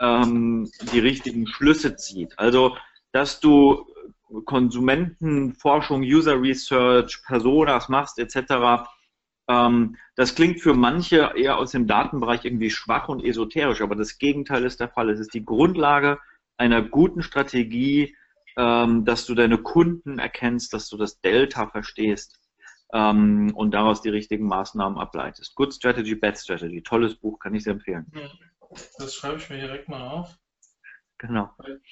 ähm, die richtigen Schlüsse zieht. Also, dass du Konsumentenforschung, User Research, Personas machst etc., ähm, das klingt für manche eher aus dem Datenbereich irgendwie schwach und esoterisch, aber das Gegenteil ist der Fall. Es ist die Grundlage einer guten Strategie, ähm, dass du deine Kunden erkennst, dass du das Delta verstehst ähm, und daraus die richtigen Maßnahmen ableitest. Good Strategy, Bad Strategy. Tolles Buch, kann ich sehr empfehlen. Das schreibe ich mir direkt mal auf. Genau.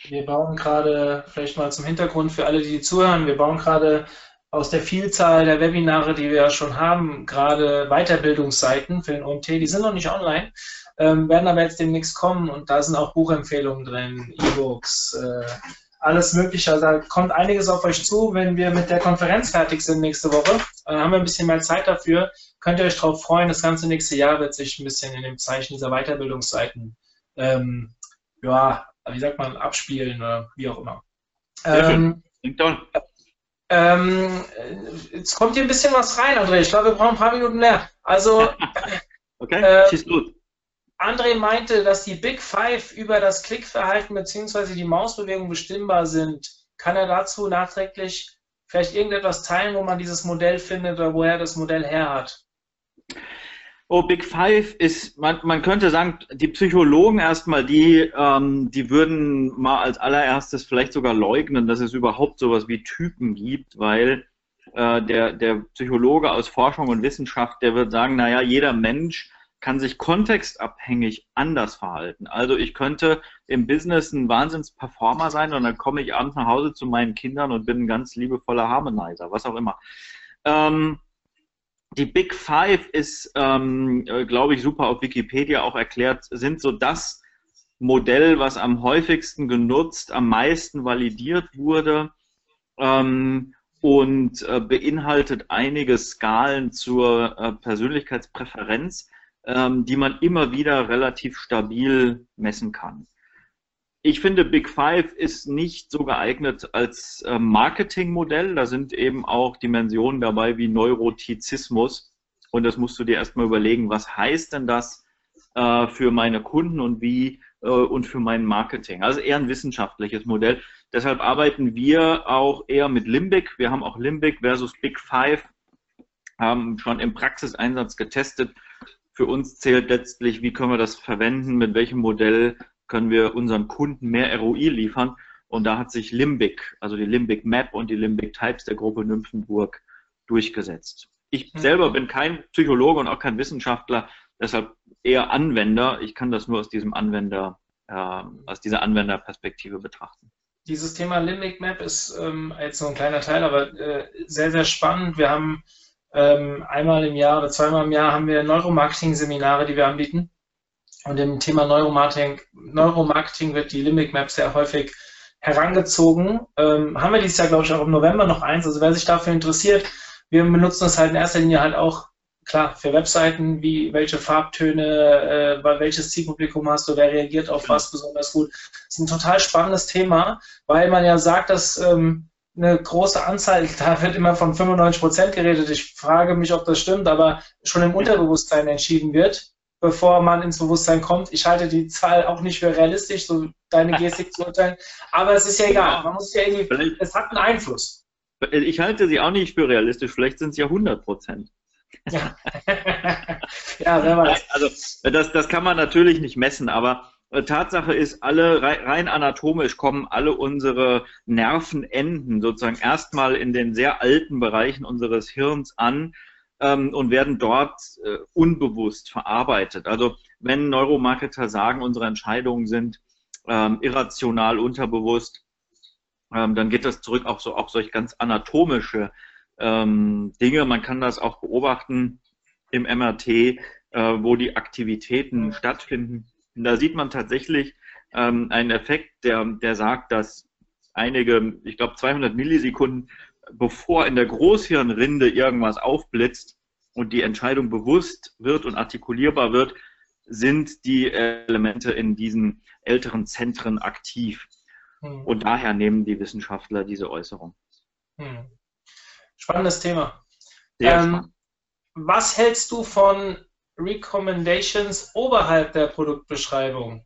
Wir bauen gerade, vielleicht mal zum Hintergrund für alle, die zuhören, wir bauen gerade aus der Vielzahl der Webinare, die wir ja schon haben, gerade Weiterbildungsseiten für den OMT, die sind noch nicht online, ähm, werden aber jetzt demnächst kommen und da sind auch Buchempfehlungen drin, E-Books, äh, alles Mögliche. Also da kommt einiges auf euch zu, wenn wir mit der Konferenz fertig sind nächste Woche. Dann haben wir ein bisschen mehr Zeit dafür. Könnt ihr euch darauf freuen, das ganze nächste Jahr wird sich ein bisschen in dem Zeichen dieser Weiterbildungsseiten, ähm, ja, wie sagt man, abspielen oder wie auch immer. Ähm, ähm, jetzt kommt hier ein bisschen was rein, André. Ich glaube, wir brauchen ein paar Minuten mehr. Also, okay, äh, schieß los. André meinte, dass die Big Five über das Klickverhalten bzw. die Mausbewegung bestimmbar sind. Kann er dazu nachträglich vielleicht irgendetwas teilen, wo man dieses Modell findet oder woher das Modell her hat? Oh, Big Five ist, man, man könnte sagen, die Psychologen erstmal, die, ähm, die würden mal als allererstes vielleicht sogar leugnen, dass es überhaupt sowas wie Typen gibt, weil äh, der, der Psychologe aus Forschung und Wissenschaft, der wird sagen, naja, jeder Mensch kann sich kontextabhängig anders verhalten. Also ich könnte im Business ein Wahnsinns-Performer sein und dann komme ich abends nach Hause zu meinen Kindern und bin ein ganz liebevoller Harmonizer, was auch immer. Ähm, die Big Five ist, ähm, äh, glaube ich, super auf Wikipedia auch erklärt, sind so das Modell, was am häufigsten genutzt, am meisten validiert wurde ähm, und äh, beinhaltet einige Skalen zur äh, Persönlichkeitspräferenz die man immer wieder relativ stabil messen kann. Ich finde, Big Five ist nicht so geeignet als äh, Marketingmodell. Da sind eben auch Dimensionen dabei wie Neurotizismus. Und das musst du dir erstmal überlegen, was heißt denn das äh, für meine Kunden und wie äh, und für mein Marketing. Also eher ein wissenschaftliches Modell. Deshalb arbeiten wir auch eher mit Limbic. Wir haben auch Limbic versus Big Five, haben schon im Praxiseinsatz getestet für uns zählt letztlich, wie können wir das verwenden, mit welchem Modell können wir unseren Kunden mehr ROI liefern. Und da hat sich Limbic, also die Limbic Map und die Limbic Types der Gruppe Nymphenburg durchgesetzt. Ich mhm. selber bin kein Psychologe und auch kein Wissenschaftler, deshalb eher Anwender. Ich kann das nur aus diesem Anwender, äh, aus dieser Anwenderperspektive betrachten. Dieses Thema Limbic Map ist ähm, jetzt so ein kleiner Teil, aber äh, sehr, sehr spannend. Wir haben einmal im Jahr oder zweimal im Jahr haben wir Neuromarketing-Seminare, die wir anbieten. Und im Thema Neuromarketing, Neuromarketing wird die Limbic Map sehr häufig herangezogen. Ähm, haben wir dieses Jahr, glaube ich, auch im November noch eins. Also wer sich dafür interessiert, wir benutzen das halt in erster Linie halt auch, klar, für Webseiten, wie welche Farbtöne, äh, welches Zielpublikum hast du, wer reagiert auf was besonders gut. Das ist ein total spannendes Thema, weil man ja sagt, dass ähm, eine große Anzahl, da wird immer von 95 Prozent geredet. Ich frage mich, ob das stimmt, aber schon im Unterbewusstsein entschieden wird, bevor man ins Bewusstsein kommt. Ich halte die Zahl auch nicht für realistisch, so deine Gestik zu urteilen. Aber es ist ja egal. Man muss ja irgendwie, es hat einen Einfluss. Ich halte sie auch nicht für realistisch. Vielleicht sind es ja 100 Prozent. Ja. ja, wer weiß. Also, das, das kann man natürlich nicht messen, aber Tatsache ist, alle rein anatomisch kommen alle unsere Nervenenden sozusagen erstmal in den sehr alten Bereichen unseres Hirns an ähm, und werden dort äh, unbewusst verarbeitet. Also wenn Neuromarketer sagen, unsere Entscheidungen sind ähm, irrational, unterbewusst, ähm, dann geht das zurück auf so auch solch ganz anatomische ähm, Dinge. Man kann das auch beobachten im MRT, äh, wo die Aktivitäten stattfinden da sieht man tatsächlich ähm, einen Effekt, der, der sagt, dass einige, ich glaube 200 Millisekunden, bevor in der Großhirnrinde irgendwas aufblitzt und die Entscheidung bewusst wird und artikulierbar wird, sind die Elemente in diesen älteren Zentren aktiv. Hm. Und daher nehmen die Wissenschaftler diese Äußerung. Hm. Spannendes Thema. Ähm, was hältst du von Recommendations oberhalb der Produktbeschreibung?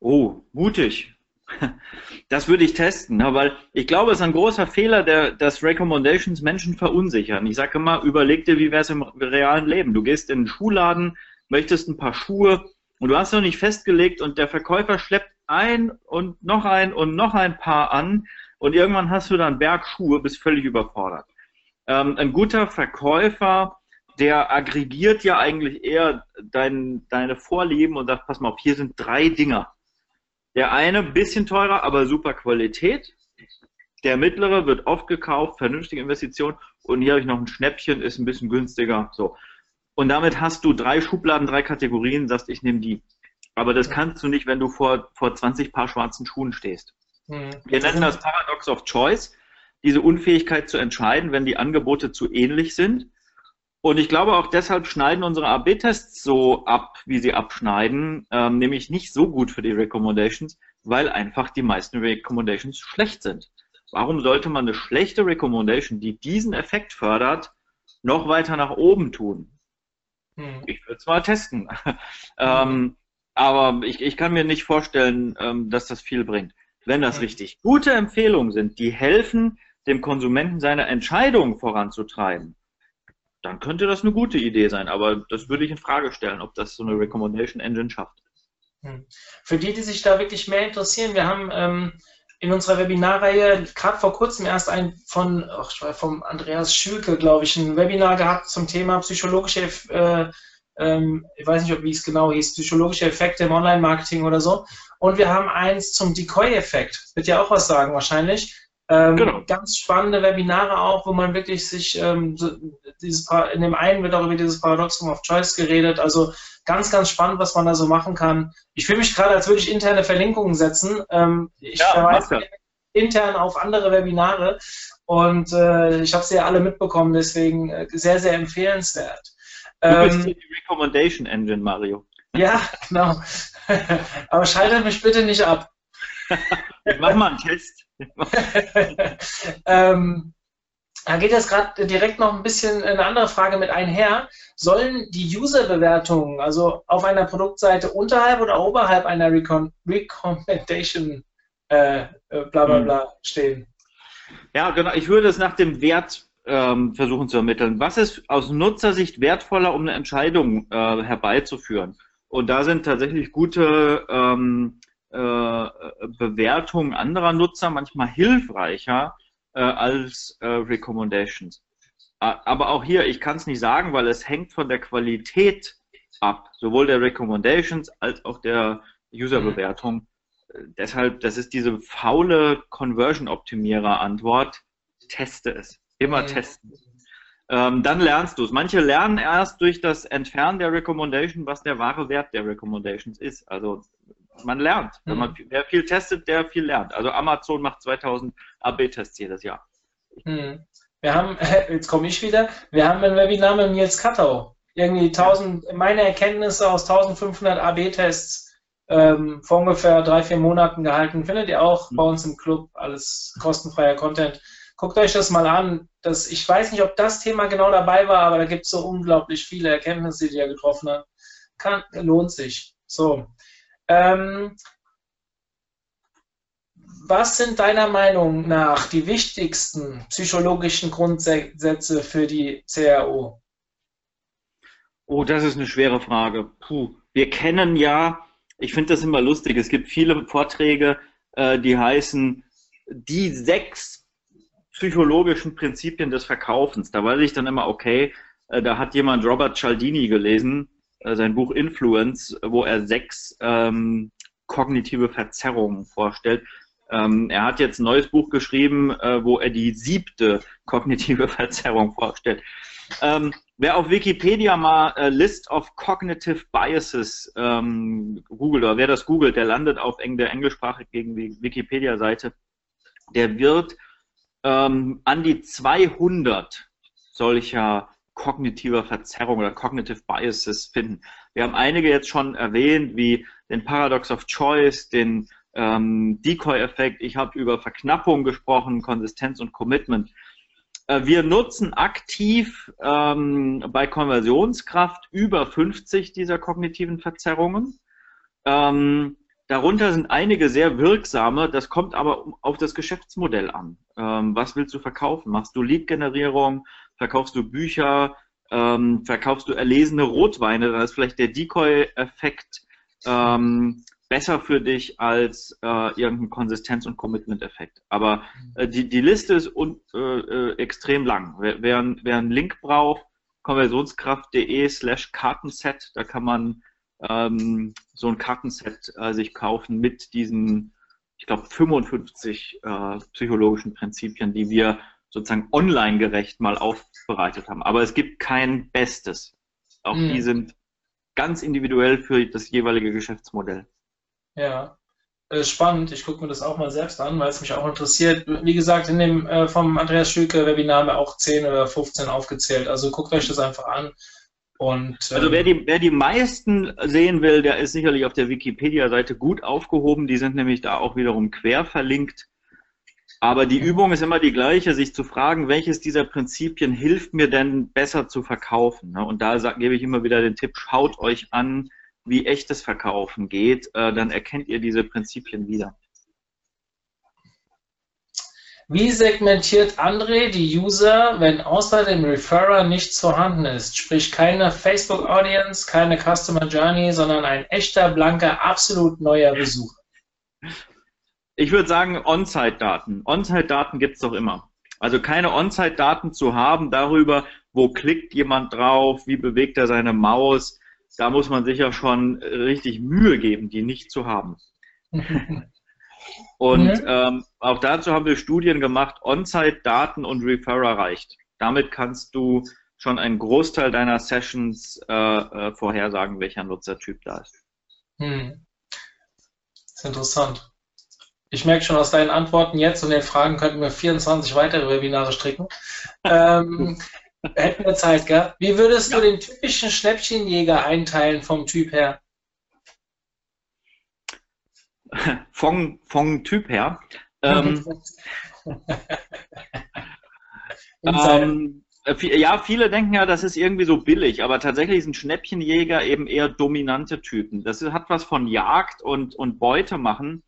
Oh, mutig. Das würde ich testen, ne? weil ich glaube, es ist ein großer Fehler, der, dass Recommendations Menschen verunsichern. Ich sage immer, überleg dir, wie wäre es im realen Leben. Du gehst in den Schuhladen, möchtest ein paar Schuhe und du hast noch nicht festgelegt und der Verkäufer schleppt ein und noch ein und noch ein Paar an und irgendwann hast du dann Berg Schuhe, bist völlig überfordert. Ähm, ein guter Verkäufer, der aggregiert ja eigentlich eher dein, deine Vorlieben und sagt, pass mal auf, hier sind drei Dinger der eine ein bisschen teurer, aber super Qualität. Der mittlere wird oft gekauft, vernünftige Investition. Und hier habe ich noch ein Schnäppchen, ist ein bisschen günstiger. So. Und damit hast du drei Schubladen, drei Kategorien, sagst, ich nehme die. Aber das kannst du nicht, wenn du vor, vor 20 Paar schwarzen Schuhen stehst. Mhm. Wir nennen das Paradox of Choice, diese Unfähigkeit zu entscheiden, wenn die Angebote zu ähnlich sind. Und ich glaube auch deshalb schneiden unsere AB-Tests so ab, wie sie abschneiden, ähm, nämlich nicht so gut für die Recommendations, weil einfach die meisten Recommendations schlecht sind. Warum sollte man eine schlechte Recommendation, die diesen Effekt fördert, noch weiter nach oben tun? Hm. Ich würde es mal testen. ähm, aber ich, ich, kann mir nicht vorstellen, ähm, dass das viel bringt. Wenn das hm. richtig gute Empfehlungen sind, die helfen, dem Konsumenten seine Entscheidung voranzutreiben, dann könnte das eine gute Idee sein. Aber das würde ich in Frage stellen, ob das so eine Recommendation Engine schafft. Hm. Für die, die sich da wirklich mehr interessieren, wir haben ähm, in unserer Webinarreihe gerade vor kurzem erst ein von ach, vom Andreas Schülke, glaube ich, ein Webinar gehabt zum Thema psychologische, äh, ähm, ich weiß nicht, wie es genau hieß, psychologische Effekte im Online-Marketing oder so. Und wir haben eins zum Decoy-Effekt. Wird ja auch was sagen wahrscheinlich. Ähm, genau. Ganz spannende Webinare auch, wo man wirklich sich ähm, dieses in dem einen wird auch über dieses Paradoxum of Choice geredet. Also ganz, ganz spannend, was man da so machen kann. Ich fühle mich gerade, als würde ich interne Verlinkungen setzen. Ähm, ich ja, verweise intern auf andere Webinare und äh, ich habe sie ja alle mitbekommen, deswegen äh, sehr, sehr empfehlenswert. Du bist ähm, die Recommendation Engine, Mario. Ja, genau. Aber schaltet mich bitte nicht ab. ich mach mal einen Test. ähm, da geht jetzt gerade direkt noch ein bisschen eine andere Frage mit einher. Sollen die User-Bewertungen, also auf einer Produktseite unterhalb oder oberhalb einer Recom Recommendation äh, äh, bla bla bla hm. stehen? Ja, genau. Ich würde es nach dem Wert ähm, versuchen zu ermitteln. Was ist aus Nutzersicht wertvoller, um eine Entscheidung äh, herbeizuführen? Und da sind tatsächlich gute ähm, äh, Bewertungen anderer Nutzer manchmal hilfreicher äh, als äh, Recommendations. Aber auch hier, ich kann es nicht sagen, weil es hängt von der Qualität ab, sowohl der Recommendations als auch der User-Bewertung. Mhm. Deshalb, das ist diese faule Conversion-Optimierer-Antwort. Teste es. Immer mhm. testen. Ähm, dann lernst du es. Manche lernen erst durch das Entfernen der Recommendation, was der wahre Wert der Recommendations ist. Also man lernt. Wenn man, mhm. wer viel testet, der viel lernt. Also Amazon macht 2000 AB-Tests jedes Jahr. Mhm. Wir haben, jetzt komme ich wieder, wir haben ein Webinar mit Nils Kattau. Irgendwie 1000, meine Erkenntnisse aus 1500 AB-Tests ähm, vor ungefähr drei, vier Monaten gehalten. Findet ihr auch mhm. bei uns im Club, alles kostenfreier Content. Guckt euch das mal an. Das, ich weiß nicht, ob das Thema genau dabei war, aber da gibt es so unglaublich viele Erkenntnisse, die er getroffen hat. Kann, lohnt sich. So. Ähm, was sind deiner Meinung nach die wichtigsten psychologischen Grundsätze für die CRO? Oh, das ist eine schwere Frage. Puh. Wir kennen ja, ich finde das immer lustig, es gibt viele Vorträge, äh, die heißen die sechs psychologischen Prinzipien des Verkaufens. Da weiß ich dann immer, okay, äh, da hat jemand Robert Cialdini gelesen, sein Buch Influence, wo er sechs ähm, kognitive Verzerrungen vorstellt. Ähm, er hat jetzt ein neues Buch geschrieben, äh, wo er die siebte kognitive Verzerrung vorstellt. Ähm, wer auf Wikipedia mal äh, List of Cognitive Biases ähm, googelt, oder wer das googelt, der landet auf eng, der englischsprachigen Wikipedia-Seite, der wird ähm, an die 200 solcher kognitiver Verzerrung oder Cognitive Biases finden. Wir haben einige jetzt schon erwähnt, wie den Paradox of Choice, den ähm, Decoy-Effekt. Ich habe über Verknappung gesprochen, Konsistenz und Commitment. Äh, wir nutzen aktiv ähm, bei Konversionskraft über 50 dieser kognitiven Verzerrungen. Ähm, darunter sind einige sehr wirksame, das kommt aber auf das Geschäftsmodell an. Ähm, was willst du verkaufen? Machst du Lead-Generierung? Verkaufst du Bücher? Ähm, verkaufst du erlesene Rotweine? Da ist vielleicht der Decoy-Effekt ähm, besser für dich als äh, irgendein Konsistenz- und Commitment-Effekt. Aber äh, die, die Liste ist un, äh, äh extrem lang. Wer, wer, wer einen Link braucht, konversionskraft.de slash Kartenset, da kann man ähm, so ein Kartenset äh, sich kaufen mit diesen, ich glaube, 55 äh, psychologischen Prinzipien, die wir sozusagen online gerecht mal aufbereitet haben. Aber es gibt kein Bestes. Auch mhm. die sind ganz individuell für das jeweilige Geschäftsmodell. Ja, äh, spannend. Ich gucke mir das auch mal selbst an, weil es mich auch interessiert. Wie gesagt, in dem äh, vom Andreas Schülke Webinar haben wir auch 10 oder 15 aufgezählt. Also guckt euch das einfach an. Und, ähm, also wer die, wer die meisten sehen will, der ist sicherlich auf der Wikipedia-Seite gut aufgehoben. Die sind nämlich da auch wiederum quer verlinkt. Aber die Übung ist immer die gleiche, sich zu fragen, welches dieser Prinzipien hilft mir denn besser zu verkaufen. Ne? Und da gebe ich immer wieder den Tipp, schaut euch an, wie echtes Verkaufen geht, äh, dann erkennt ihr diese Prinzipien wieder. Wie segmentiert André die User, wenn außer dem Referrer nichts vorhanden ist? Sprich keine Facebook Audience, keine Customer Journey, sondern ein echter, blanker, absolut neuer Besucher. Ich würde sagen On-Site-Daten. On-Site-Daten gibt es doch immer. Also keine On-Site-Daten zu haben darüber, wo klickt jemand drauf, wie bewegt er seine Maus, da muss man sich ja schon richtig Mühe geben, die nicht zu haben. Und ähm, auch dazu haben wir Studien gemacht, On-Site-Daten und Referrer reicht. Damit kannst du schon einen Großteil deiner Sessions äh, äh, vorhersagen, welcher Nutzertyp da ist. Hm. Das ist interessant. Ich merke schon aus deinen Antworten jetzt und den Fragen könnten wir 24 weitere Webinare stricken. ähm, Hätten wir Zeit, gell? Wie würdest ja. du den typischen Schnäppchenjäger einteilen vom Typ her? Vom, vom Typ her? Ähm, ähm, ja, viele denken ja, das ist irgendwie so billig, aber tatsächlich sind Schnäppchenjäger eben eher dominante Typen. Das hat was von Jagd und, und Beute machen.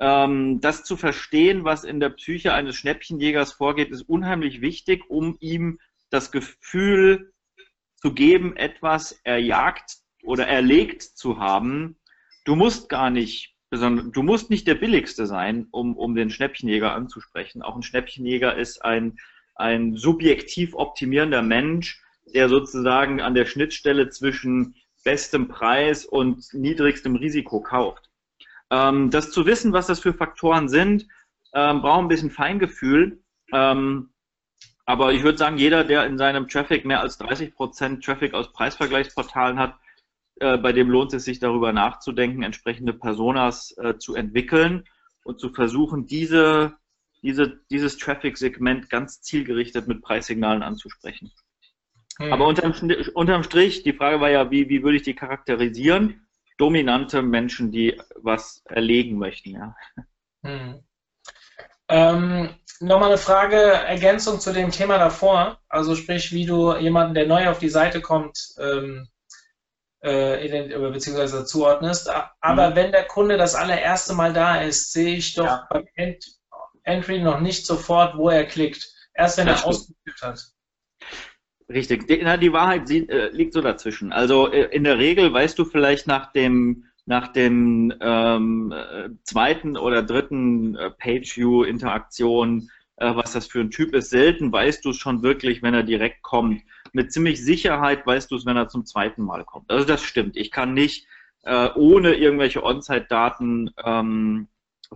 Ähm, das zu verstehen, was in der Psyche eines Schnäppchenjägers vorgeht, ist unheimlich wichtig, um ihm das Gefühl zu geben, etwas erjagt oder erlegt zu haben. Du musst gar nicht, du musst nicht der Billigste sein, um, um den Schnäppchenjäger anzusprechen. Auch ein Schnäppchenjäger ist ein, ein subjektiv optimierender Mensch, der sozusagen an der Schnittstelle zwischen bestem Preis und niedrigstem Risiko kauft. Ähm, das zu wissen, was das für Faktoren sind, ähm, braucht ein bisschen Feingefühl. Ähm, aber ich würde sagen, jeder, der in seinem Traffic mehr als 30% Traffic aus Preisvergleichsportalen hat, äh, bei dem lohnt es sich darüber nachzudenken, entsprechende Personas äh, zu entwickeln und zu versuchen, diese, diese, dieses Traffic-Segment ganz zielgerichtet mit Preissignalen anzusprechen. Hm. Aber unterm, unterm Strich, die Frage war ja, wie, wie würde ich die charakterisieren? Dominante Menschen, die was erlegen möchten, ja. Hm. Ähm, Nochmal eine Frage, Ergänzung zu dem Thema davor. Also sprich, wie du jemanden, der neu auf die Seite kommt, ähm, äh, beziehungsweise zuordnest. Aber mhm. wenn der Kunde das allererste Mal da ist, sehe ich doch ja. beim Ent Entry noch nicht sofort, wo er klickt. Erst wenn das er ausgeführt hat. Richtig. Die, na, die Wahrheit sie, äh, liegt so dazwischen. Also äh, in der Regel weißt du vielleicht nach dem nach dem ähm, äh, zweiten oder dritten äh, Page-View-Interaktion, äh, was das für ein Typ ist. Selten weißt du es schon wirklich, wenn er direkt kommt. Mit ziemlich Sicherheit weißt du es, wenn er zum zweiten Mal kommt. Also das stimmt. Ich kann nicht äh, ohne irgendwelche On-Site-Daten ähm,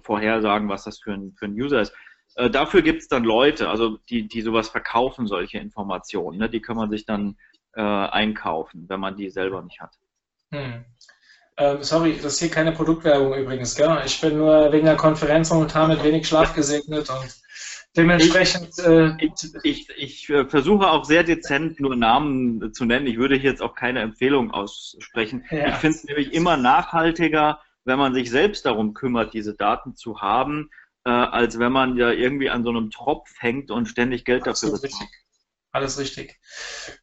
vorhersagen, was das für ein, für ein User ist. Äh, dafür gibt es dann Leute, also die, die sowas verkaufen, solche Informationen. Ne? Die kann man sich dann äh, einkaufen, wenn man die selber nicht hat. Hm. Ähm, sorry, das ist hier keine Produktwerbung übrigens, gell? Ich bin nur wegen der Konferenz momentan mit wenig Schlaf gesegnet und Dementsprechend. Äh, ich, ich, ich äh, versuche auch sehr dezent nur Namen zu nennen. Ich würde jetzt auch keine Empfehlung aussprechen. Ja. Ich finde es nämlich immer nachhaltiger, wenn man sich selbst darum kümmert, diese Daten zu haben, äh, als wenn man ja irgendwie an so einem Tropf hängt und ständig Geld dafür bezahlt. Alles richtig.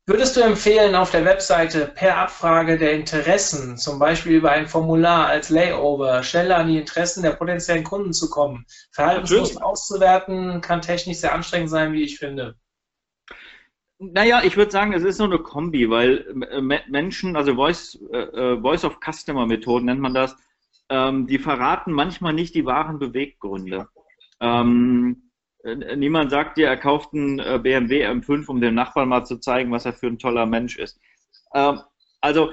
Würdest du empfehlen, auf der Webseite per Abfrage der Interessen, zum Beispiel über ein Formular als Layover, schneller an die Interessen der potenziellen Kunden zu kommen? Verhaltensmuster auszuwerten kann technisch sehr anstrengend sein, wie ich finde. Naja, ich würde sagen, es ist so eine Kombi, weil äh, Menschen, also Voice, äh, äh, Voice of Customer Methoden nennt man das, ähm, die verraten manchmal nicht die wahren Beweggründe. Ähm, äh, niemand sagt dir, er kauft einen äh, BMW M5, um dem Nachbarn mal zu zeigen, was er für ein toller Mensch ist. Ähm, also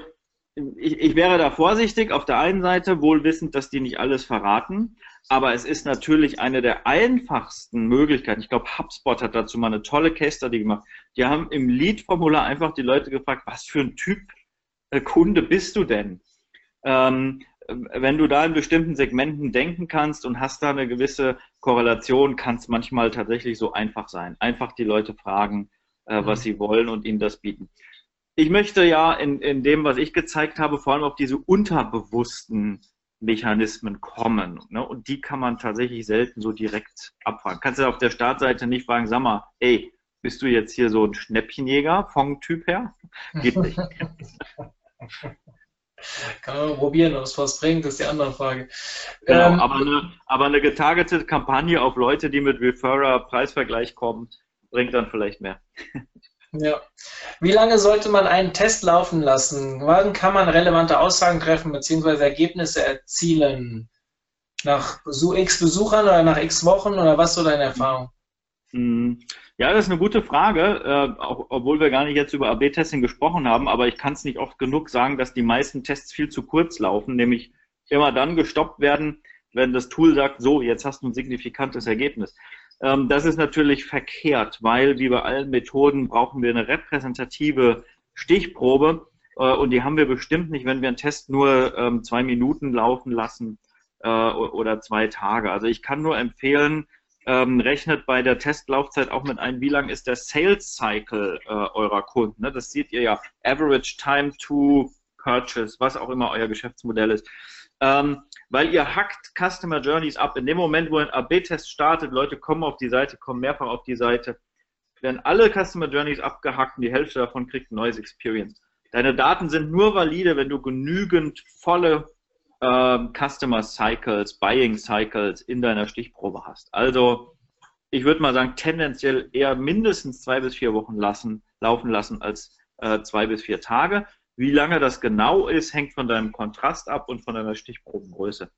ich, ich, wäre da vorsichtig, auf der einen Seite wohl wissend, dass die nicht alles verraten, aber es ist natürlich eine der einfachsten Möglichkeiten. Ich glaube, HubSpot hat dazu mal eine tolle Case Study gemacht. Die haben im Lead-Formular einfach die Leute gefragt, was für ein Typ äh, Kunde bist du denn? Ähm, wenn du da in bestimmten Segmenten denken kannst und hast da eine gewisse Korrelation, kann es manchmal tatsächlich so einfach sein. Einfach die Leute fragen, äh, was mhm. sie wollen und ihnen das bieten. Ich möchte ja in, in dem, was ich gezeigt habe, vor allem auf diese unterbewussten Mechanismen kommen. Ne? Und die kann man tatsächlich selten so direkt abfragen. Kannst du auf der Startseite nicht fragen, sag mal, ey, bist du jetzt hier so ein Schnäppchenjäger vom Typ her? Geht nicht. Kann man probieren, ob es was bringt, ist die andere Frage. Genau, ähm, aber, eine, aber eine getargetete Kampagne auf Leute, die mit Referrer-Preisvergleich kommen, bringt dann vielleicht mehr. Ja. Wie lange sollte man einen Test laufen lassen? Wann kann man relevante Aussagen treffen bzw. Ergebnisse erzielen? Nach x Besuchern oder nach x Wochen oder was so deine Erfahrung? Hm. Ja, das ist eine gute Frage, äh, auch, obwohl wir gar nicht jetzt über AB-Testing gesprochen haben, aber ich kann es nicht oft genug sagen, dass die meisten Tests viel zu kurz laufen, nämlich immer dann gestoppt werden, wenn das Tool sagt, so, jetzt hast du ein signifikantes Ergebnis. Ähm, das ist natürlich verkehrt, weil wie bei allen Methoden brauchen wir eine repräsentative Stichprobe äh, und die haben wir bestimmt nicht, wenn wir einen Test nur ähm, zwei Minuten laufen lassen äh, oder zwei Tage. Also ich kann nur empfehlen, ähm, rechnet bei der Testlaufzeit auch mit ein, wie lang ist der Sales Cycle äh, eurer Kunden. Ne? Das seht ihr ja. Average Time to Purchase, was auch immer euer Geschäftsmodell ist. Ähm, weil ihr hackt Customer Journeys ab. In dem Moment, wo ein AB-Test startet, Leute kommen auf die Seite, kommen mehrfach auf die Seite, werden alle Customer Journeys abgehackt und die Hälfte davon kriegt ein neues Experience. Deine Daten sind nur valide, wenn du genügend volle ähm, Customer Cycles, Buying Cycles in deiner Stichprobe hast. Also ich würde mal sagen, tendenziell eher mindestens zwei bis vier Wochen lassen, laufen lassen als äh, zwei bis vier Tage. Wie lange das genau ist, hängt von deinem Kontrast ab und von deiner Stichprobengröße.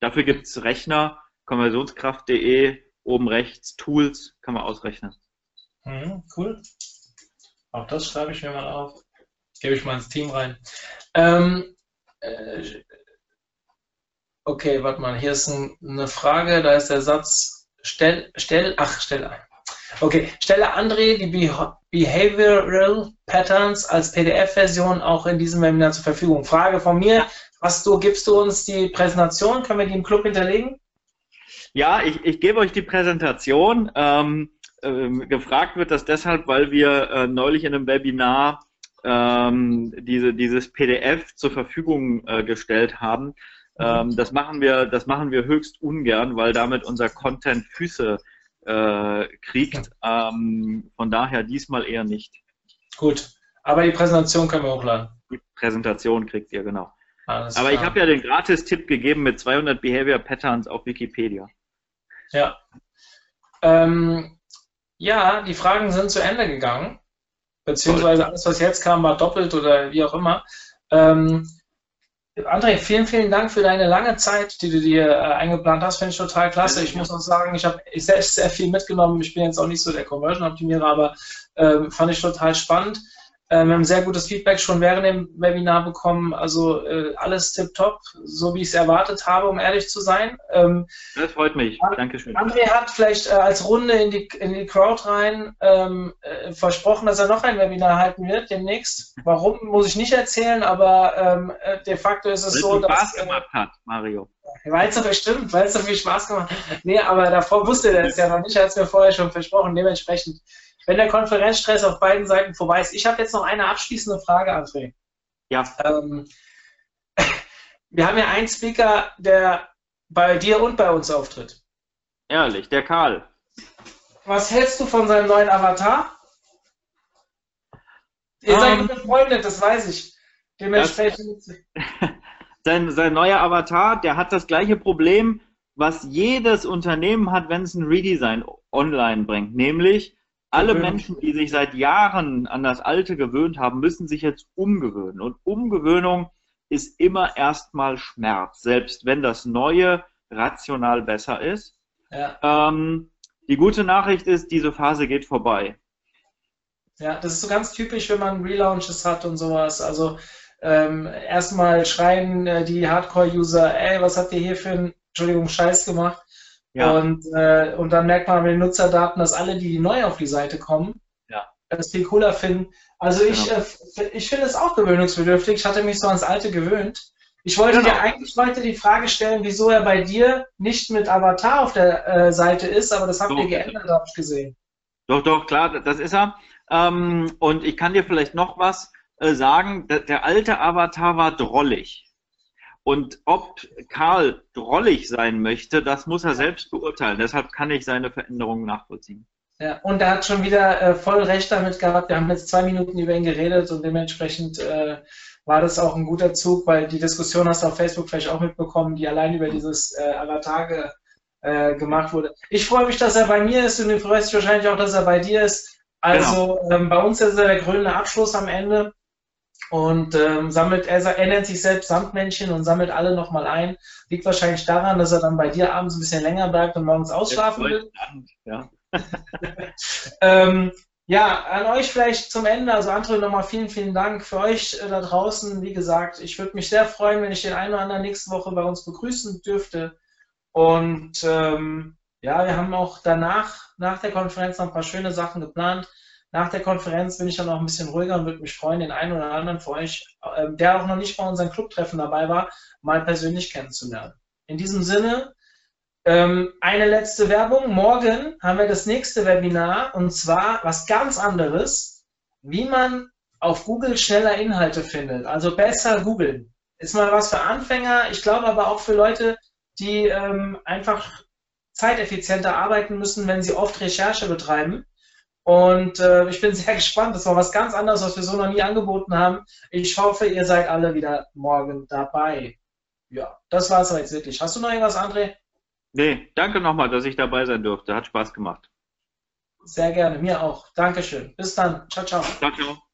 Dafür gibt es Rechner, konversionskraft.de, oben rechts, Tools, kann man ausrechnen. Mhm, cool. Auch das schreibe ich mir mal auf. Gebe ich mal ins Team rein. Ähm, äh, Okay, warte mal, hier ist ein, eine Frage, da ist der Satz, stell, stell, ach, stell, okay, stelle André die Behavioral Patterns als PDF-Version auch in diesem Webinar zur Verfügung. Frage von mir, hast du, gibst du uns die Präsentation, können wir die im Club hinterlegen? Ja, ich, ich gebe euch die Präsentation. Ähm, ähm, gefragt wird das deshalb, weil wir äh, neulich in einem Webinar ähm, diese, dieses PDF zur Verfügung äh, gestellt haben. Ähm, das machen wir, das machen wir höchst ungern, weil damit unser Content Füße äh, kriegt. Ähm, von daher diesmal eher nicht. Gut, aber die Präsentation können wir hochladen. Die Präsentation kriegt ihr, genau. Alles aber klar. ich habe ja den Gratis-Tipp gegeben mit 200 Behavior Patterns auf Wikipedia. Ja. Ähm, ja, die Fragen sind zu Ende gegangen. Beziehungsweise alles, was jetzt kam, war doppelt oder wie auch immer. Ähm, André, vielen, vielen Dank für deine lange Zeit, die du dir äh, eingeplant hast. Finde ich total klasse. Ich muss auch sagen, ich habe selbst sehr viel mitgenommen. Ich bin jetzt auch nicht so der Conversion-Optimierer, aber äh, fand ich total spannend. Ähm, wir haben sehr gutes Feedback schon während dem Webinar bekommen. Also äh, alles tipptopp, so wie ich es erwartet habe, um ehrlich zu sein. Ähm, das freut mich. Dankeschön. André hat vielleicht äh, als Runde in die, in die Crowd rein ähm, äh, versprochen, dass er noch ein Webinar halten wird demnächst. Warum, muss ich nicht erzählen, aber ähm, äh, de facto ist es weil so, es dass... Spaß äh, gemacht hat, Mario. Weil es so bestimmt, weil es so viel Spaß gemacht hat. Nee, aber davor wusste er es ja noch nicht, er hat es mir vorher schon versprochen. Dementsprechend wenn der Konferenzstress auf beiden Seiten vorbei ist. Ich habe jetzt noch eine abschließende Frage, André. Ja. Ähm, wir haben ja einen Speaker, der bei dir und bei uns auftritt. Ehrlich, der Karl. Was hältst du von seinem neuen Avatar? Ihr um, seid ähm, befreundet, das weiß ich. Dementsprechend. sein, sein neuer Avatar, der hat das gleiche Problem, was jedes Unternehmen hat, wenn es ein Redesign online bringt. Nämlich, alle Menschen, die sich seit Jahren an das Alte gewöhnt haben, müssen sich jetzt umgewöhnen. Und Umgewöhnung ist immer erstmal Schmerz, selbst wenn das Neue rational besser ist. Ja. Ähm, die gute Nachricht ist, diese Phase geht vorbei. Ja, das ist so ganz typisch, wenn man Relaunches hat und sowas. Also ähm, erstmal schreien äh, die Hardcore-User, ey, was habt ihr hier für einen, Entschuldigung, Scheiß gemacht? Ja. Und, äh, und dann merkt man mit den Nutzerdaten, dass alle, die neu auf die Seite kommen, ja. das viel cooler finden. Also ich, genau. äh, ich finde es auch gewöhnungsbedürftig. Ich hatte mich so ans Alte gewöhnt. Ich wollte genau. dir eigentlich heute die Frage stellen, wieso er bei dir nicht mit Avatar auf der äh, Seite ist, aber das habt ihr geändert, habe ich gesehen. Doch, doch, klar, das ist er. Ähm, und ich kann dir vielleicht noch was äh, sagen. Der, der alte Avatar war drollig. Und ob Karl drollig sein möchte, das muss er selbst beurteilen. Deshalb kann ich seine Veränderungen nachvollziehen. Ja, und er hat schon wieder äh, voll recht damit gehabt. Wir haben jetzt zwei Minuten über ihn geredet und dementsprechend äh, war das auch ein guter Zug, weil die Diskussion hast du auf Facebook vielleicht auch mitbekommen, die allein über dieses äh, Avatar äh, gemacht wurde. Ich freue mich, dass er bei mir ist und du freust dich wahrscheinlich auch, dass er bei dir ist. Also genau. ähm, bei uns ist er der grüne Abschluss am Ende und ähm, sammelt, er, er nennt sich selbst Sandmännchen und sammelt alle nochmal ein. Liegt wahrscheinlich daran, dass er dann bei dir abends ein bisschen länger bleibt und morgens ausschlafen will. Ja. ähm, ja, an euch vielleicht zum Ende. Also André, nochmal vielen, vielen Dank für euch äh, da draußen. Wie gesagt, ich würde mich sehr freuen, wenn ich den einen oder anderen nächste Woche bei uns begrüßen dürfte. Und ähm, ja, wir haben auch danach, nach der Konferenz, noch ein paar schöne Sachen geplant. Nach der Konferenz bin ich dann auch ein bisschen ruhiger und würde mich freuen, den einen oder anderen von euch, ähm, der auch noch nicht bei unseren Clubtreffen dabei war, mal persönlich kennenzulernen. In diesem Sinne, ähm, eine letzte Werbung. Morgen haben wir das nächste Webinar und zwar was ganz anderes, wie man auf Google schneller Inhalte findet. Also besser googeln. Ist mal was für Anfänger, ich glaube aber auch für Leute, die ähm, einfach zeiteffizienter arbeiten müssen, wenn sie oft Recherche betreiben. Und äh, ich bin sehr gespannt. Das war was ganz anderes, was wir so noch nie angeboten haben. Ich hoffe, ihr seid alle wieder morgen dabei. Ja, das war es jetzt wirklich. Hast du noch irgendwas, André? Nee, danke nochmal, dass ich dabei sein durfte. Hat Spaß gemacht. Sehr gerne, mir auch. Dankeschön. Bis dann. Ciao, ciao. Ciao, ciao.